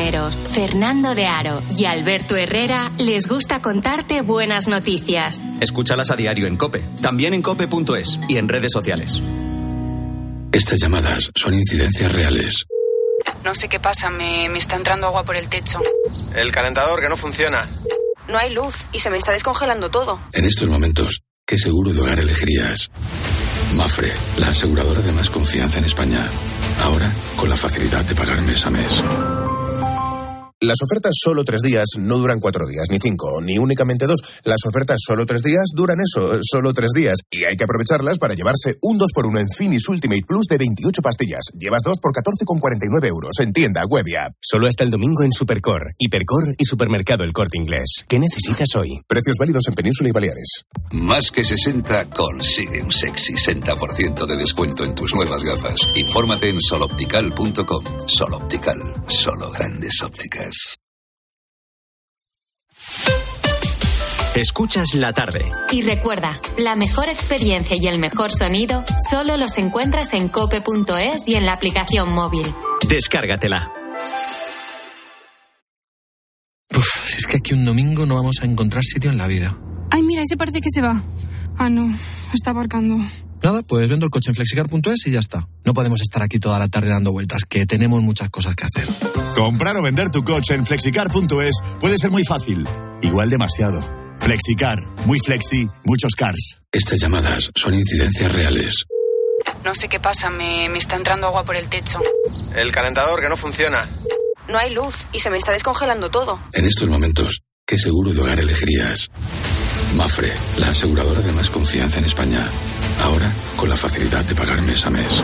Cisneros, Fernando de Aro y Alberto Herrera les gusta contarte buenas noticias. Escúchalas a diario en Cope. También en cope.es y en redes sociales. Estas llamadas son incidencias reales. No sé qué pasa, me, me está entrando agua por el techo. El calentador que no funciona. No hay luz y se me está descongelando todo. En estos momentos, ¿qué seguro de hogar elegirías? Mafre, la aseguradora de más confianza en España. Ahora, con la facilidad de pagar mes a mes. Las ofertas solo tres días no duran cuatro días, ni cinco, ni únicamente dos. Las ofertas solo tres días duran eso, solo tres días. Y hay que aprovecharlas para llevarse un 2x1 en Finis Ultimate Plus de 28 pastillas. Llevas dos por 14,49 euros en tienda, web y app. Solo hasta el domingo en Supercor, Hipercor y Supermercado El Corte Inglés. ¿Qué necesitas hoy? Precios válidos en Península y Baleares. Más que 60 consigue un sexy 60% de descuento en tus nuevas gafas. Infórmate en soloptical.com. Soloptical, solo grandes ópticas. Escuchas la tarde. Y recuerda, la mejor experiencia y el mejor sonido solo los encuentras en cope.es y en la aplicación móvil. Descárgatela. Si es que aquí un domingo no vamos a encontrar sitio en la vida. Ay, mira, ese parece que se va. Ah, no, está aparcando. Nada, pues vendo el coche en flexicar.es y ya está. No podemos estar aquí toda la tarde dando vueltas, que tenemos muchas cosas que hacer. Comprar o vender tu coche en flexicar.es puede ser muy fácil, igual demasiado. Flexicar, muy flexi, muchos cars. Estas llamadas son incidencias reales. No sé qué pasa, me, me está entrando agua por el techo. El calentador que no funciona. No hay luz y se me está descongelando todo. En estos momentos, ¿qué seguro de hogar elegirías? Mafre, la aseguradora de más confianza en España. Ahora, con la facilidad de pagar mes a mes.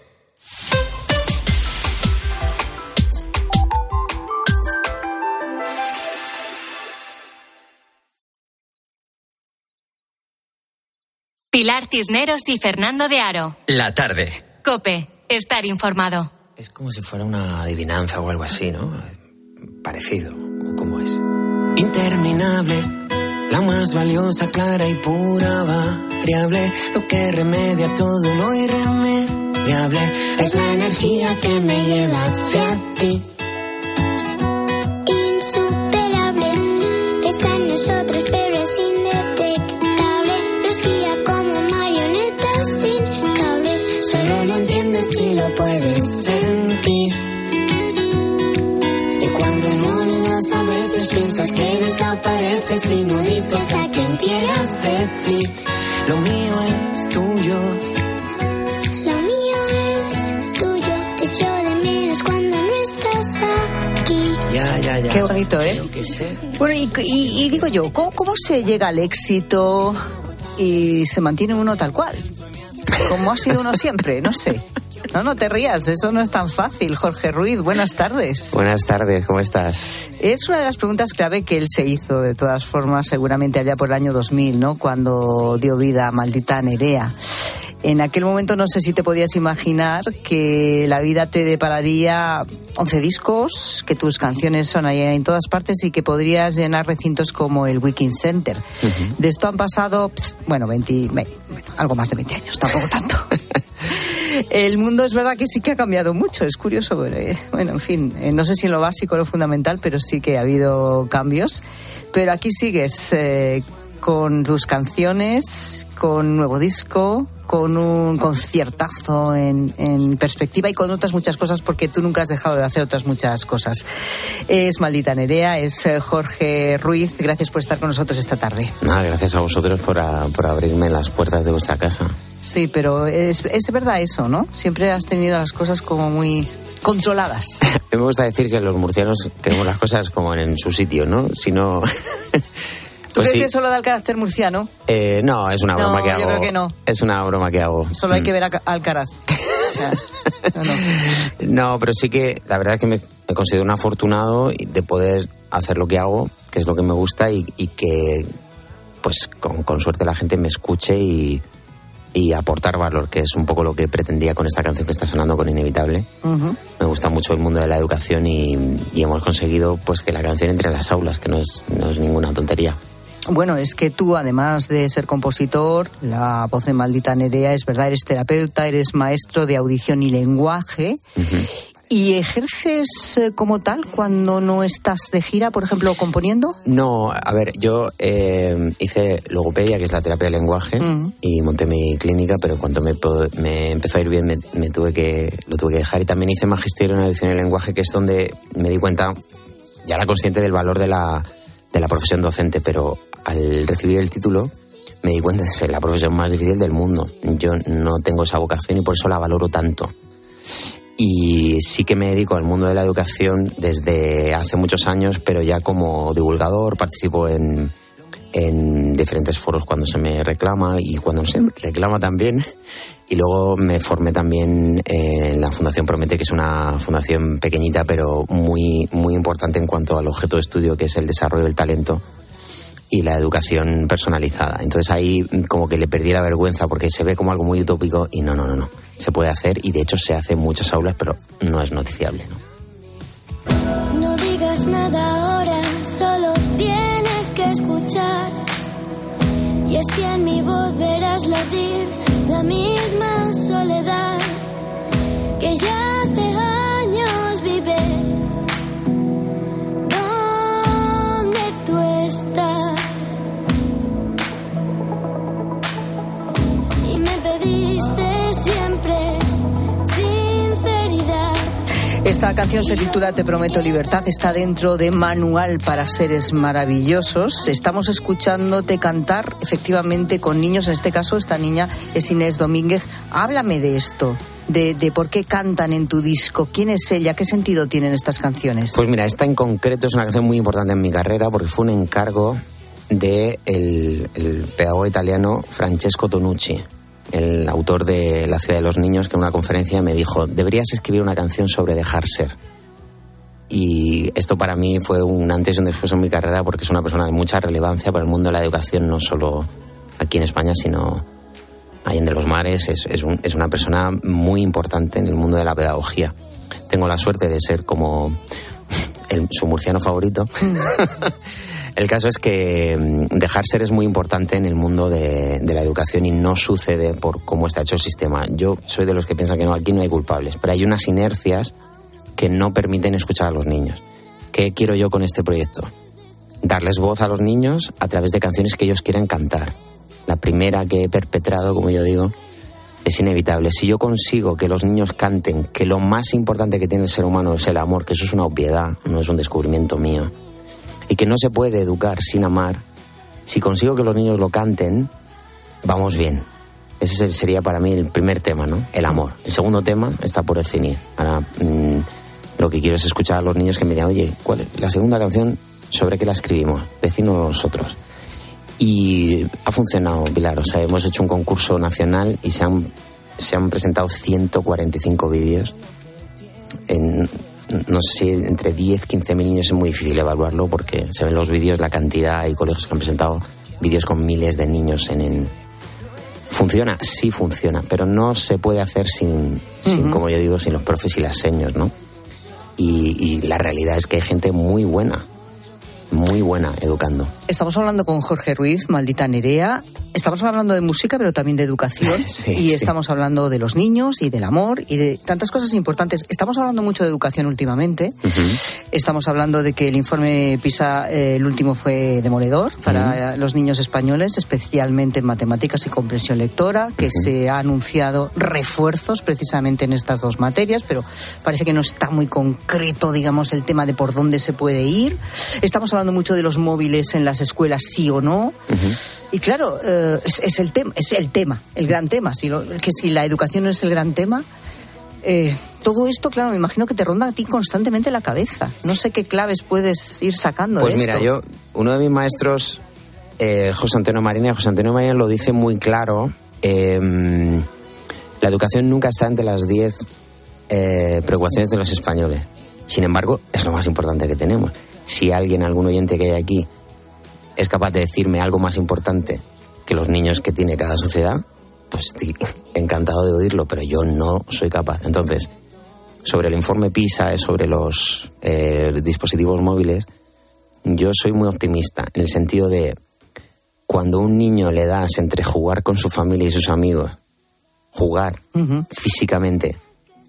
Pilar Cisneros y Fernando de Aro. La tarde. Cope, estar informado. Es como si fuera una adivinanza o algo así, ¿no? Parecido. ¿Cómo es? Interminable, la más valiosa, clara y pura variable, lo que remedia todo lo irremediable, es la energía que me lleva hacia ti. Que desapareces y no dices a quien quieras decir. Lo mío es tuyo. Lo mío es tuyo, te echo de menos cuando no estás aquí. Ya, ya, ya. Qué bonito, ¿eh? Sé. Bueno, y, y- y digo yo, ¿cómo, cómo se llega al éxito y se mantiene uno tal cual? Como ha sido uno siempre, no sé. No, no te rías, eso no es tan fácil. Jorge Ruiz, buenas tardes. Buenas tardes, ¿cómo estás? Es una de las preguntas clave que él se hizo, de todas formas, seguramente allá por el año 2000, ¿no? Cuando dio vida a Maldita Nerea. En aquel momento no sé si te podías imaginar que la vida te depararía 11 discos, que tus canciones sonarían en todas partes y que podrías llenar recintos como el Wiking Center. De esto han pasado, bueno, 20, ve- bueno, algo más de 20 años, tampoco tanto. El mundo es verdad que sí que ha cambiado mucho, es curioso. Eh, bueno, en fin, eh, no sé si en lo básico o lo fundamental, pero sí que ha habido cambios. Pero aquí sigues eh, con tus canciones, con nuevo disco, con un conciertazo en, en perspectiva y con otras muchas cosas, porque tú nunca has dejado de hacer otras muchas cosas. Es Maldita Nerea, es eh, Jorge Ruiz. Gracias por estar con nosotros esta tarde. Nada, gracias a vosotros por, a- por abrirme las puertas de vuestra casa. Sí, pero es, es verdad eso, ¿no? Siempre has tenido las cosas como muy controladas. Me gusta decir que los murcianos tenemos las cosas como en su sitio, ¿no? Si no... ¿Tú Pues crees sí. que solo da el carácter murciano? Eh, no, es una No, broma que yo hago. creo que no. Es una broma que hago. Solo hay Mm. que ver a Ca- Alcaraz. O sea, no, pero sí que la verdad es que me, me considero un afortunado de poder hacer lo que hago, que es lo que me gusta y, y que, pues, con, con suerte la gente me escuche y, y aportar valor, que es un poco lo que pretendía con esta canción que está sonando con Inevitable. Me gusta mucho el mundo de la educación y, y hemos conseguido pues que la canción entre en las aulas, que no es, no es ninguna tontería. Bueno, es que tú, además de ser compositor, la voz de Maldita Nerea, es verdad, eres terapeuta, eres maestro de audición y lenguaje. ¿Y ejerces eh, como tal cuando no estás de gira, por ejemplo, componiendo? No, a ver, yo eh, hice logopedia, que es la terapia del lenguaje, Mm. y monté mi clínica, pero en cuanto me, empezó a ir bien, me, me tuve que, lo tuve que dejar. Y también hice magisterio en audición y lenguaje, que es donde me di cuenta, ya era consciente del valor de la, de la profesión docente, pero al recibir el título me di cuenta de ser la profesión más difícil del mundo. Yo no tengo esa vocación y por eso la valoro tanto. Y sí que me dedico al mundo de la educación desde hace muchos años, pero ya como divulgador participo en, en diferentes foros cuando se me reclama y cuando se reclama también. Y luego me formé también en la Fundación Promete, que es una fundación pequeñita pero muy, muy importante en cuanto al objeto de estudio, que es el desarrollo del talento y la educación personalizada. Entonces ahí como que le perdí la vergüenza porque se ve como algo muy utópico y no, no, no, no. Se puede hacer y de hecho se hace en muchas aulas, pero no es noticiable. No, no digas nada ahora, solo tienes que escuchar. Y así en mi voz verás latir la misma soledad. Esta canción se titula Te prometo libertad, está dentro de Manual para seres maravillosos. Estamos escuchándote cantar efectivamente con niños, en este caso esta niña es Inés Domínguez. Háblame de esto, de, de por qué cantan en tu disco, quién es ella, qué sentido tienen estas canciones. Pues mira, esta en concreto es una canción muy importante en mi carrera porque fue un encargo de el, el pedagogo italiano Francesco Tonucci, el autor de La ciudad de los niños, que en una conferencia me dijo, deberías escribir una canción sobre dejar ser. Y esto para mí fue un antes y un después en mi carrera porque es una persona de mucha relevancia para el mundo de la educación, no solo aquí en España, sino ahí en de los mares. Es, es, un- es una persona muy importante en el mundo de la pedagogía. Tengo la suerte de ser como el- su murciano favorito. El caso es que mm, dejar ser es muy importante en el mundo de, la educación y no sucede por cómo está hecho el sistema. Yo soy de los que piensan que no, aquí no hay culpables, pero hay unas inercias que no permiten escuchar a los niños. ¿Qué quiero yo con este proyecto? Darles voz a los niños a través de canciones que ellos quieran cantar. La primera que he perpetrado, como yo digo, es inevitable. Si yo consigo que los niños canten que lo más importante que tiene el ser humano es el amor, que eso es una obviedad, no es un descubrimiento mío, y que no se puede educar sin amar, si consigo que los niños lo canten, vamos bien. Ese ser- sería para mí el primer tema, ¿no? El amor. El segundo tema está por definir. Ahora, mm, lo que quiero es escuchar a los niños que me digan, oye, ¿cuál es la segunda canción? ¿Sobre qué la escribimos? Decidnos nosotros. Y ha funcionado, Pilar. O sea, hemos hecho un concurso nacional y se han, se han presentado 145 vídeos. En, no sé si entre 10, 15 mil niños es muy difícil evaluarlo porque se ven los vídeos, la cantidad, hay colegios que han presentado vídeos con miles de niños en, en- Funciona, sí funciona, pero no se puede hacer sin, sin como yo digo, sin los profes y las seños, ¿no? Y, y la realidad es que hay gente muy buena, muy buena educando. Estamos hablando con Jorge Ruiz, Maldita Nerea. Estamos hablando de música, pero también de educación. Sí, y sí. estamos hablando de los niños y del amor y de tantas cosas importantes. Estamos hablando mucho de educación últimamente. Estamos hablando de que el informe PISA, eh, el último, fue demoledor para los niños españoles, especialmente en matemáticas y comprensión lectora, que se ha anunciado refuerzos precisamente en estas dos materias, pero parece que no está muy concreto, digamos, el tema de por dónde se puede ir. Estamos hablando mucho de los móviles en las escuelas, sí o no. Y claro, eh, es, es el tema, es el tema, el gran tema. Si lo- que si la educación no es el gran tema, eh, todo esto, claro, me imagino que te ronda a ti constantemente la cabeza. No sé qué claves puedes ir sacando Pues de mira, esto. yo, uno de mis maestros, eh, José Antonio Marina, José Antonio Marina lo dice muy claro. eh, la educación nunca está entre las 10 eh, preocupaciones de los españoles. Sin embargo, es lo más importante que tenemos. Si alguien, algún oyente que hay aquí, es capaz de decirme algo más importante que los niños que tiene cada sociedad, pues estoy encantado de oírlo, pero yo no soy capaz. Entonces, sobre el informe PISA, sobre los eh, dispositivos móviles, yo soy muy optimista en el sentido de cuando un niño le das entre jugar con su familia y sus amigos, jugar físicamente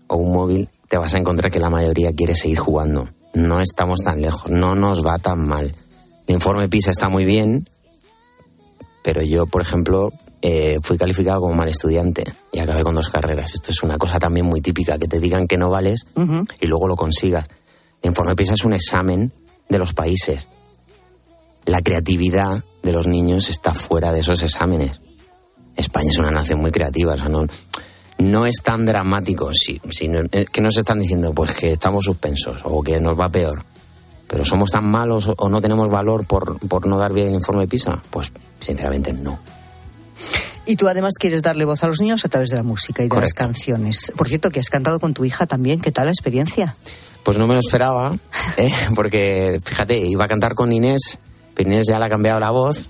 o un móvil, te vas a encontrar que la mayoría quiere seguir jugando. No estamos tan lejos, no nos va tan mal. El informe PISA está muy bien, pero yo, por ejemplo, eh, fui calificado como mal estudiante y acabé con dos carreras. Esto es una cosa también muy típica, que te digan que no vales y luego lo consigas. El informe PISA es un examen de los países. La creatividad de los niños está fuera de esos exámenes. España es una nación muy creativa, o sea, no, no es tan dramático. Si, si no- eh, que nos están diciendo? Pues que estamos suspensos o que nos va peor. Pero somos tan malos o no tenemos valor por, por no dar bien el informe PISA? Pues sinceramente no. Y tú además quieres darle voz a los niños a través de la música y de las canciones. Por cierto, que has cantado con tu hija también. ¿Qué tal la experiencia? Pues no me lo esperaba, ¿eh? porque fíjate, iba a cantar con Inés, pero Inés ya le ha cambiado la voz,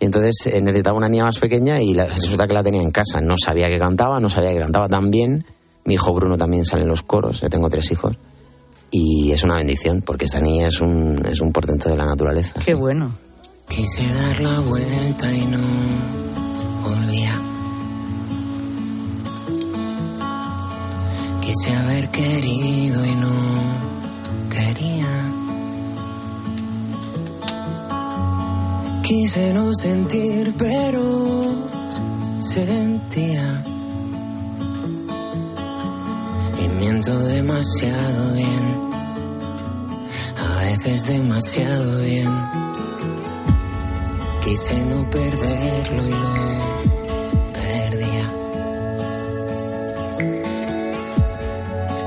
y entonces eh, necesitaba una niña más pequeña y la- resulta que la tenía en casa. No sabía que cantaba, no sabía que cantaba tan bien. Mi hijo Bruno también sale en los coros, yo tengo tres hijos, y es una bendición, porque esta niña es un, es un portento de la naturaleza. Qué bueno. Quise dar la vuelta y no volvía. Quise haber querido y no quería. Quise no sentir, pero sentía. Y miento demasiado bien, a veces demasiado bien. Quise no perderlo y lo perdía.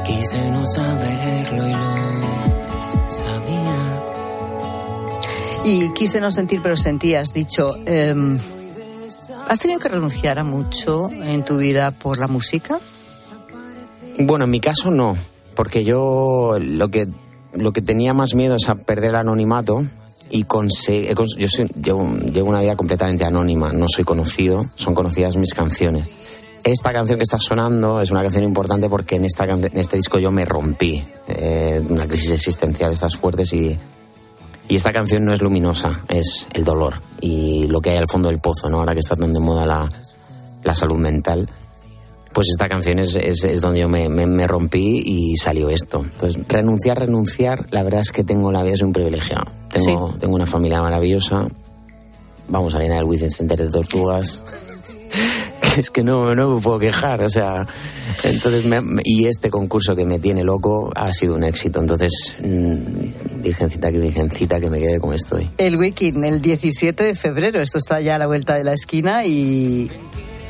Quise no saberlo y lo sabía. Y quise no sentir, pero sentí, has dicho. em, ¿Has tenido que renunciar a mucho en tu vida por la música? Bueno, en mi caso no, porque yo lo que, lo que tenía más miedo es a perder el anonimato y conseguir... Yo soy- llevo, llevo una vida completamente anónima, no soy conocido, son conocidas mis canciones. Esta canción que está sonando es una canción importante porque en, esta, en este disco yo me rompí, eh, una crisis existencial, estas fuertes y, y esta canción no es luminosa, es el dolor y lo que hay al fondo del pozo, ¿no? Ahora que está tan de moda la, la salud mental, pues esta canción es, es- es donde yo me, me- me rompí y salió esto. Entonces, renunciar, renunciar, la verdad es que tengo la vida, soy un privilegiado. Tengo, tengo una familia maravillosa, vamos a llenar el Within Center de tortugas. es que no, no me puedo quejar, o sea, entonces, me- y este concurso que me tiene loco ha sido un éxito, entonces, mm, virgencita que virgencita que me quede como estoy. El weekend, el 17 de febrero, esto está ya a la vuelta de la esquina y...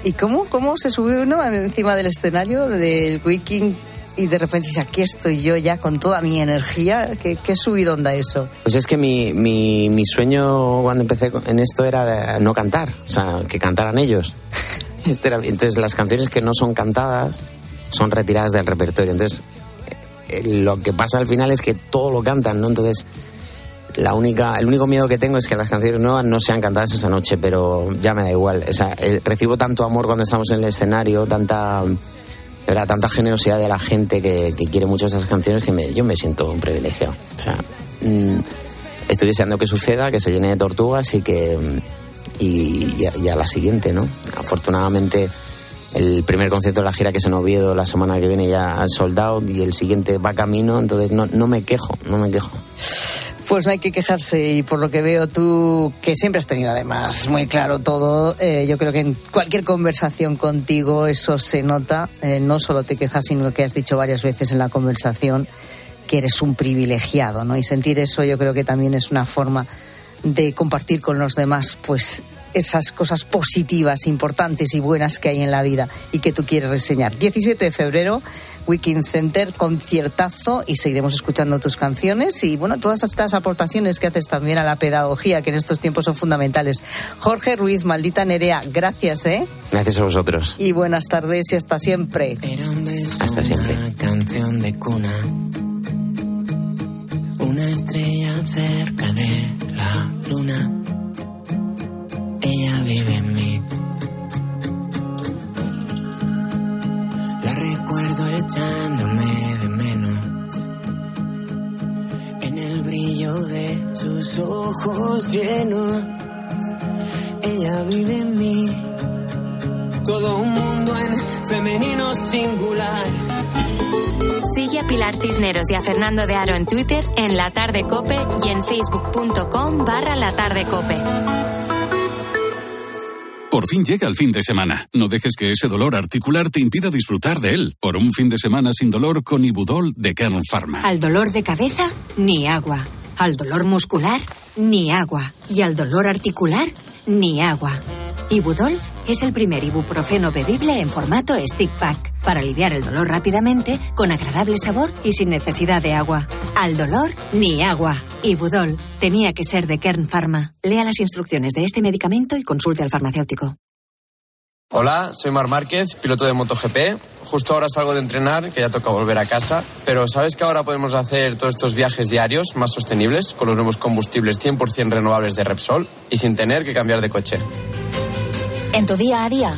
¿Y cómo, cómo se sube uno encima del escenario del weekend y de repente dice, aquí estoy yo ya con toda mi energía? ¿Qué, qué subidón da eso? Pues es que mi, mi, mi sueño cuando empecé en esto era de no cantar, o sea, que cantaran ellos. Este era- entonces las canciones que no son cantadas son retiradas del repertorio. Entonces eh, lo que pasa al final es que todo lo cantan, ¿no? Entonces la única, el único miedo que tengo es que las canciones nuevas no sean cantadas esa noche, pero ya me da igual. O sea, recibo tanto amor cuando estamos en el escenario, tanta, verdad, tanta generosidad de la gente que, que quiere mucho esas canciones que me- yo me siento un privilegiado. O sea, mm, estoy deseando que suceda, que se llene de tortugas y que mm, y, y a, la siguiente, ¿no? Afortunadamente el primer concierto de la gira que es en Oviedo la semana que viene ya ha sold out y el siguiente va camino, entonces no, no me quejo, no me quejo. Pues no hay que quejarse y por lo que veo tú, que siempre has tenido además muy claro todo, eh, yo creo que en cualquier conversación contigo eso se nota, eh, no solo te quejas, sino que has dicho varias veces en la conversación que eres un privilegiado, ¿no? Y sentir eso yo creo que también es una forma de compartir con los demás, pues esas cosas positivas, importantes y buenas que hay en la vida y que tú quieres reseñar. 17 de febrero, Weekend Center, conciertazo y seguiremos escuchando tus canciones y bueno, todas estas aportaciones que haces también a la pedagogía que en estos tiempos son fundamentales. Jorge Ruiz, maldita Nerea, gracias, ¿eh? Gracias a vosotros. Y buenas tardes y hasta siempre. Hasta siempre. Una canción de cuna. Una estrella cerca de la luna. Ella vive en mí. Recuerdo echándome de menos. En el brillo de sus ojos llenos. Ella vive en mí. Todo un mundo en femenino singular. Sigue a Pilar Cisneros y a Fernando de Aro en Twitter, en La Tarde Cope y en facebook.com barra La Tarde Cope. Por fin llega el fin de semana. No dejes que ese dolor articular te impida disfrutar de él. Por un fin de semana sin dolor con Ibudol de Kern Pharma. Al dolor de cabeza, ni agua. Al dolor muscular, ni agua. Y al dolor articular, ni agua. Ibudol es el primer ibuprofeno bebible en formato stick pack para aliviar el dolor rápidamente, con agradable sabor y sin necesidad de agua. Al dolor, ni agua. Ibudol tenía que ser de Kern Pharma. Lea las instrucciones de este medicamento y consulte al farmacéutico. Hola, soy Mar Márquez, piloto de MotoGP. Justo ahora salgo de entrenar, que ya toca volver a casa. Pero ¿sabes que ahora podemos hacer todos estos viajes diarios más sostenibles con los nuevos combustibles 100% renovables de Repsol y sin tener que cambiar de coche? En tu día a día,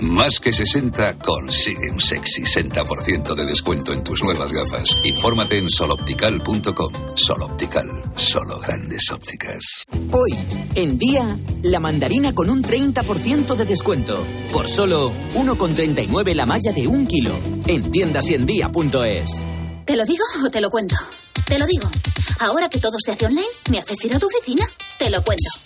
Más que 60 consigue un sexy 60% de descuento en tus nuevas gafas. Infórmate en soloptical.com. Soloptical, solo grandes ópticas. Hoy, en día, la mandarina con un 30% de descuento. Por solo 1,39 la malla de un kilo. En tiendasiendía.es. ¿Te lo digo o te lo cuento? Te lo digo. Ahora que todo se hace online, ¿me haces ir a tu oficina? Te lo cuento.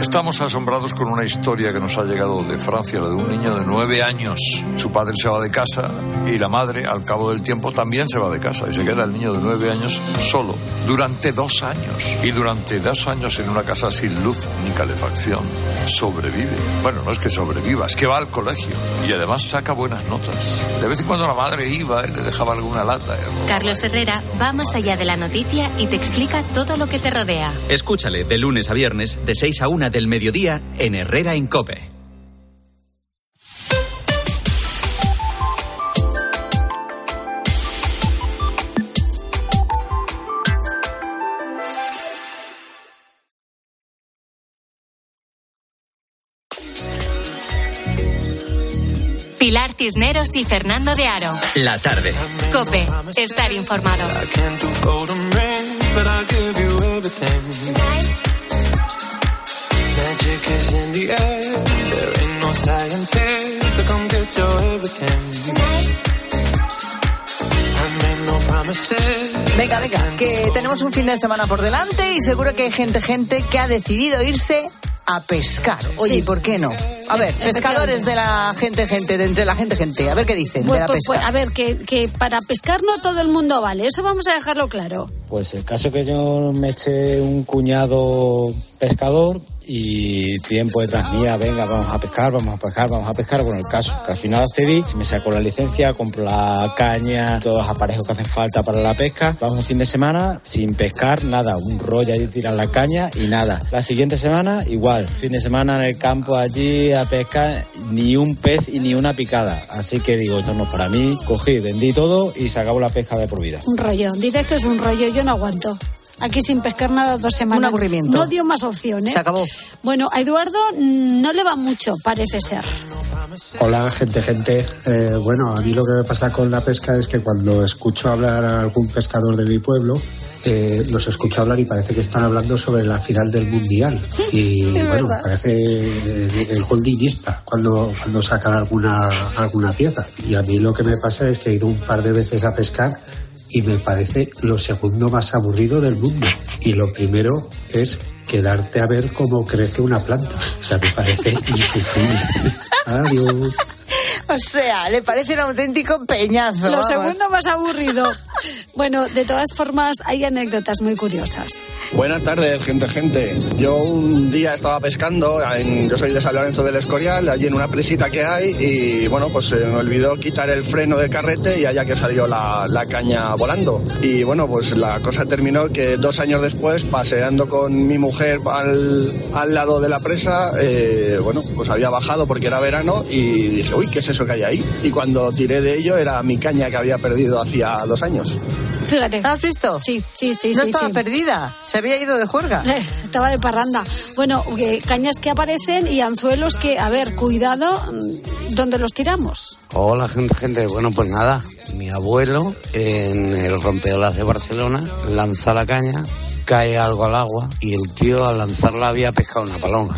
Estamos asombrados con una historia que nos ha llegado de Francia, la de un niño de nueve años. Su padre se va de casa y la madre, al cabo del tiempo, también se va de casa y se queda el niño de nueve años solo durante dos años. Y durante dos años en una casa sin luz ni calefacción sobrevive. Bueno, no es que sobreviva, es que va al colegio y además saca buenas notas. De vez en cuando la madre iba y le dejaba alguna lata. Carlos Herrera va más allá de la noticia y te explica todo lo que te rodea. Escúchale de lunes a viernes, de 6 a 1 del mediodía, en Herrera en Cope. Pilar Cisneros y Fernando de Aro. La tarde. Cope, estar informado. So come get your everything. I made no promises. Venga, venga, que tenemos un fin de semana por delante y seguro que hay gente, gente que ha decidido irse a pescar. Oye, Sí. ¿por qué no? A ver, pescadores de la gente, gente, de entre la gente, gente. A ver qué dicen de la pues, pesca. pues, a ver, que, que para pescar no todo el mundo vale, eso vamos a dejarlo claro. Pues el caso que yo me eché un cuñado pescador y tiempo detrás mía, venga, vamos a pescar, vamos a pescar, vamos a pescar. Bueno, el caso que al final accedí, me saco la licencia, compro la caña, todos los aparejos que hacen falta para la pesca. Vamos un fin de semana sin pescar, nada, un rollo allí tirar la caña y nada. La siguiente semana, igual, fin de semana en el campo allí a pescar, ni un pez y ni una picada. Así que digo, esto no es para mí, cogí, vendí todo y se acabó la pesca de por vida. Un rollo. Dice esto es un rollo, yo no aguanto. Aquí sin pescar nada dos semanas. Un aburrimiento. No dio más opciones. Se acabó. Bueno, a Eduardo mm, no le va mucho, parece ser. Hola, gente, gente. Eh, bueno, a mí lo que me pasa con la pesca es que cuando escucho hablar a algún pescador de mi pueblo, eh, los escucho hablar y parece que están hablando sobre la final del mundial. Y bueno, verdad. parece el, el holdingista cuando, cuando sacan alguna, alguna pieza. Y a mí lo que me pasa es que he ido un par de veces a pescar y me parece lo segundo más aburrido del mundo. Y lo primero es quedarte a ver cómo crece una planta. O sea, me parece insufrible. Adiós. O sea, le parece un auténtico peñazo. Lo vamos. segundo más aburrido. Bueno, de todas formas, hay anécdotas muy curiosas. Buenas tardes, gente, gente. Yo un día estaba pescando, en- yo soy de San Lorenzo del Escorial, allí en una presita que hay, y bueno, pues se me olvidó quitar el freno de carrete y allá que salió la, la caña volando. Y bueno, pues la cosa terminó que dos años después, paseando con mi mujer al, al lado de la presa, eh, bueno, pues había bajado porque era verano y dije, uy, ¿qué es eso que hay ahí? Y cuando tiré de ello era mi caña que había perdido hacía dos años. Fíjate. ¿Has visto? Sí, sí, sí. No sí, estaba sí. perdida, se había ido de juerga. Eh, Estaba de parranda. Bueno, eh, cañas que aparecen y anzuelos que, a ver, cuidado, mm, ¿dónde los tiramos? Hola gente, gente. Bueno, pues nada, mi abuelo en el rompeolas de Barcelona lanza la caña, cae algo al agua y el tío al lanzarla había pescado una paloma.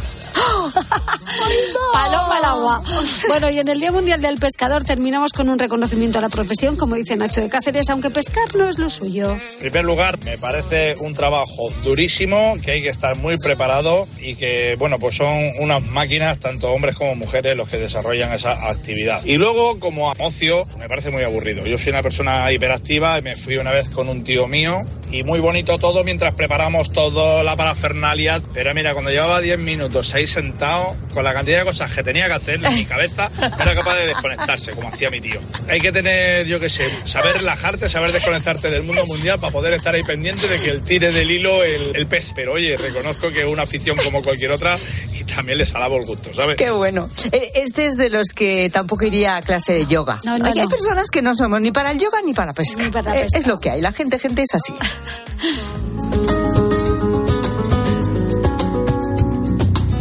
Paloma al agua. Bueno, y en el Día Mundial del Pescador terminamos con un reconocimiento a la profesión, como dice Nacho de Cáceres, aunque pescar no es lo suyo. En primer lugar, me parece un trabajo durísimo, que hay que estar muy preparado y que, bueno, pues son unas máquinas, tanto hombres como mujeres, los que desarrollan esa actividad. Y luego, como ocio, me parece muy aburrido. Yo soy una persona hiperactiva y me fui una vez con un tío mío y muy bonito todo mientras preparamos todo la parafernalia. Pero mira, cuando llevaba 10 minutos ahí sentado, con la cantidad de cosas que tenía que hacer en mi cabeza, era capaz de desconectarse, como hacía mi tío. Hay que tener, yo qué sé, saber relajarte, saber desconectarte del mundo mundial para poder estar ahí pendiente de que el tire del hilo el, el pez. Pero oye, reconozco que es una afición como cualquier otra y también les alabo el gusto, ¿sabes? Qué bueno. Eh, Este es de los que tampoco iría a clase de yoga. No, no, hay, personas que no somos ni para el yoga ni para la pesca. Ni para la Eh, pesca. Es lo que hay. La gente, gente es así.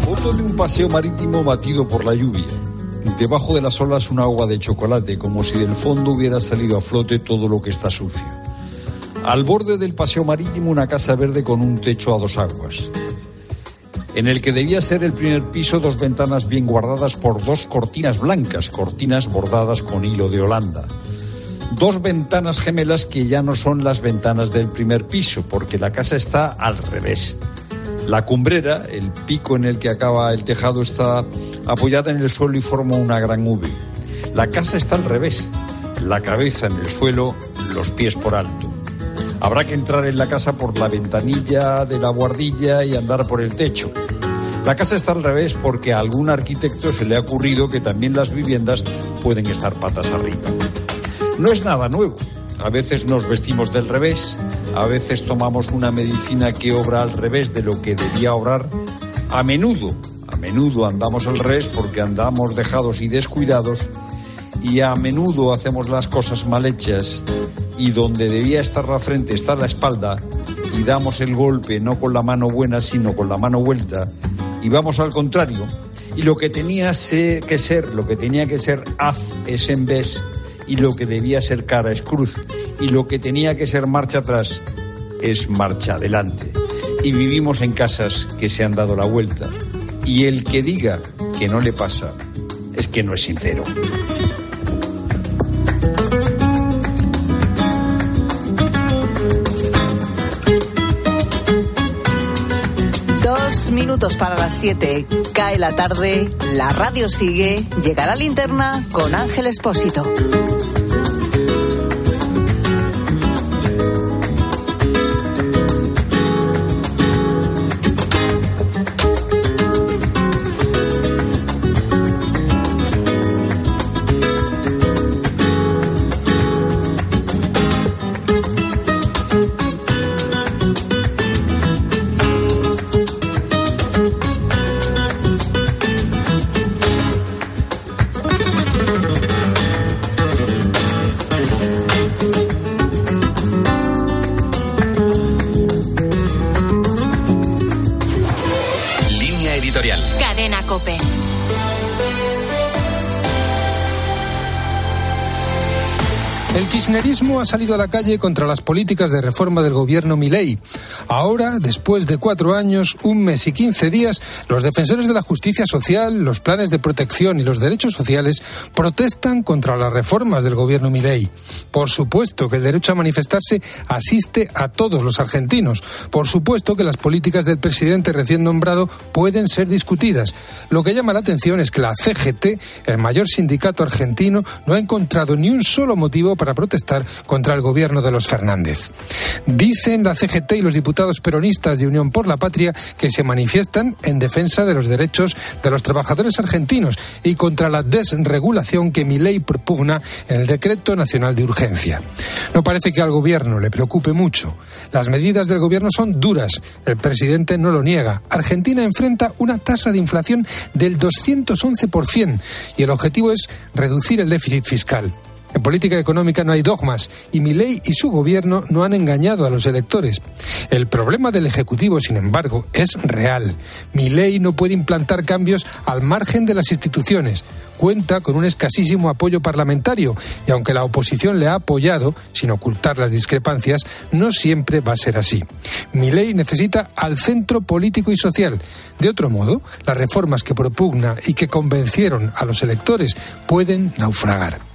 Foto de un paseo marítimo batido por la lluvia. Debajo de las olas un agua de chocolate, como si del fondo hubiera salido a flote todo lo que está sucio. Al borde del paseo marítimo una casa verde con un techo a dos aguas. En el que debía ser el primer piso, dos ventanas bien guardadas por dos cortinas blancas, cortinas bordadas con hilo de Holanda. Dos ventanas gemelas que ya no son las ventanas del primer piso, porque la casa está al revés. La cumbrera, el pico en el que acaba el tejado, está apoyada en el suelo y forma una gran V. La casa está al revés, la cabeza en el suelo, los pies por alto. Habrá que entrar en la casa por la ventanilla de la guardilla y andar por el techo. La casa está al revés porque a algún arquitecto se le ha ocurrido que también las viviendas pueden estar patas arriba. No es nada nuevo. A veces nos vestimos del revés, a veces tomamos una medicina que obra al revés de lo que debía obrar. A menudo, a menudo andamos al revés porque andamos dejados y descuidados y a menudo hacemos las cosas mal hechas y donde debía estar la frente está la espalda y damos el golpe no con la mano buena sino con la mano vuelta y vamos al contrario y lo que tenía que ser, lo que tenía que ser haz es en vez y lo que debía ser cara es cruz y lo que tenía que ser marcha atrás es marcha adelante y vivimos en casas que se han dado la vuelta y el que diga que no le pasa es que no es sincero. Para las siete. Cae la tarde, la radio sigue, llega la linterna con Ángel Espósito. Kirchnerismo ha salido a la calle contra las políticas de reforma del gobierno Milei. Ahora, después de cuatro años, un mes y quince días, los defensores de la justicia social, los planes de protección y los derechos sociales protestan contra las reformas del gobierno Milei. Por supuesto que el derecho a manifestarse asiste a todos los argentinos. Por supuesto que las políticas del presidente recién nombrado pueden ser discutidas. Lo que llama la atención es que la CGT, el mayor sindicato argentino, no ha encontrado ni un solo motivo para protestar contra el gobierno de los Fernández. Dicen la CGT y los diputados peronistas de Unión por la Patria que se manifiestan en defensa de los derechos de los trabajadores argentinos y contra la desregulación que mi ley propugna en el Decreto Nacional de Urgencia. No parece que al gobierno le preocupe mucho. Las medidas del gobierno son duras. El presidente no lo niega. Argentina enfrenta una tasa de inflación del 211% y el objetivo es reducir el déficit fiscal. En política económica no hay dogmas y Milei y su gobierno no han engañado a los electores. El problema del Ejecutivo, sin embargo, es real. Milei no puede implantar cambios al margen de las instituciones. Cuenta con un escasísimo apoyo parlamentario y aunque la oposición le ha apoyado, sin ocultar las discrepancias, no siempre va a ser así. Milei necesita al centro político y social. De otro modo, las reformas que propugna y que convencieron a los electores pueden naufragar.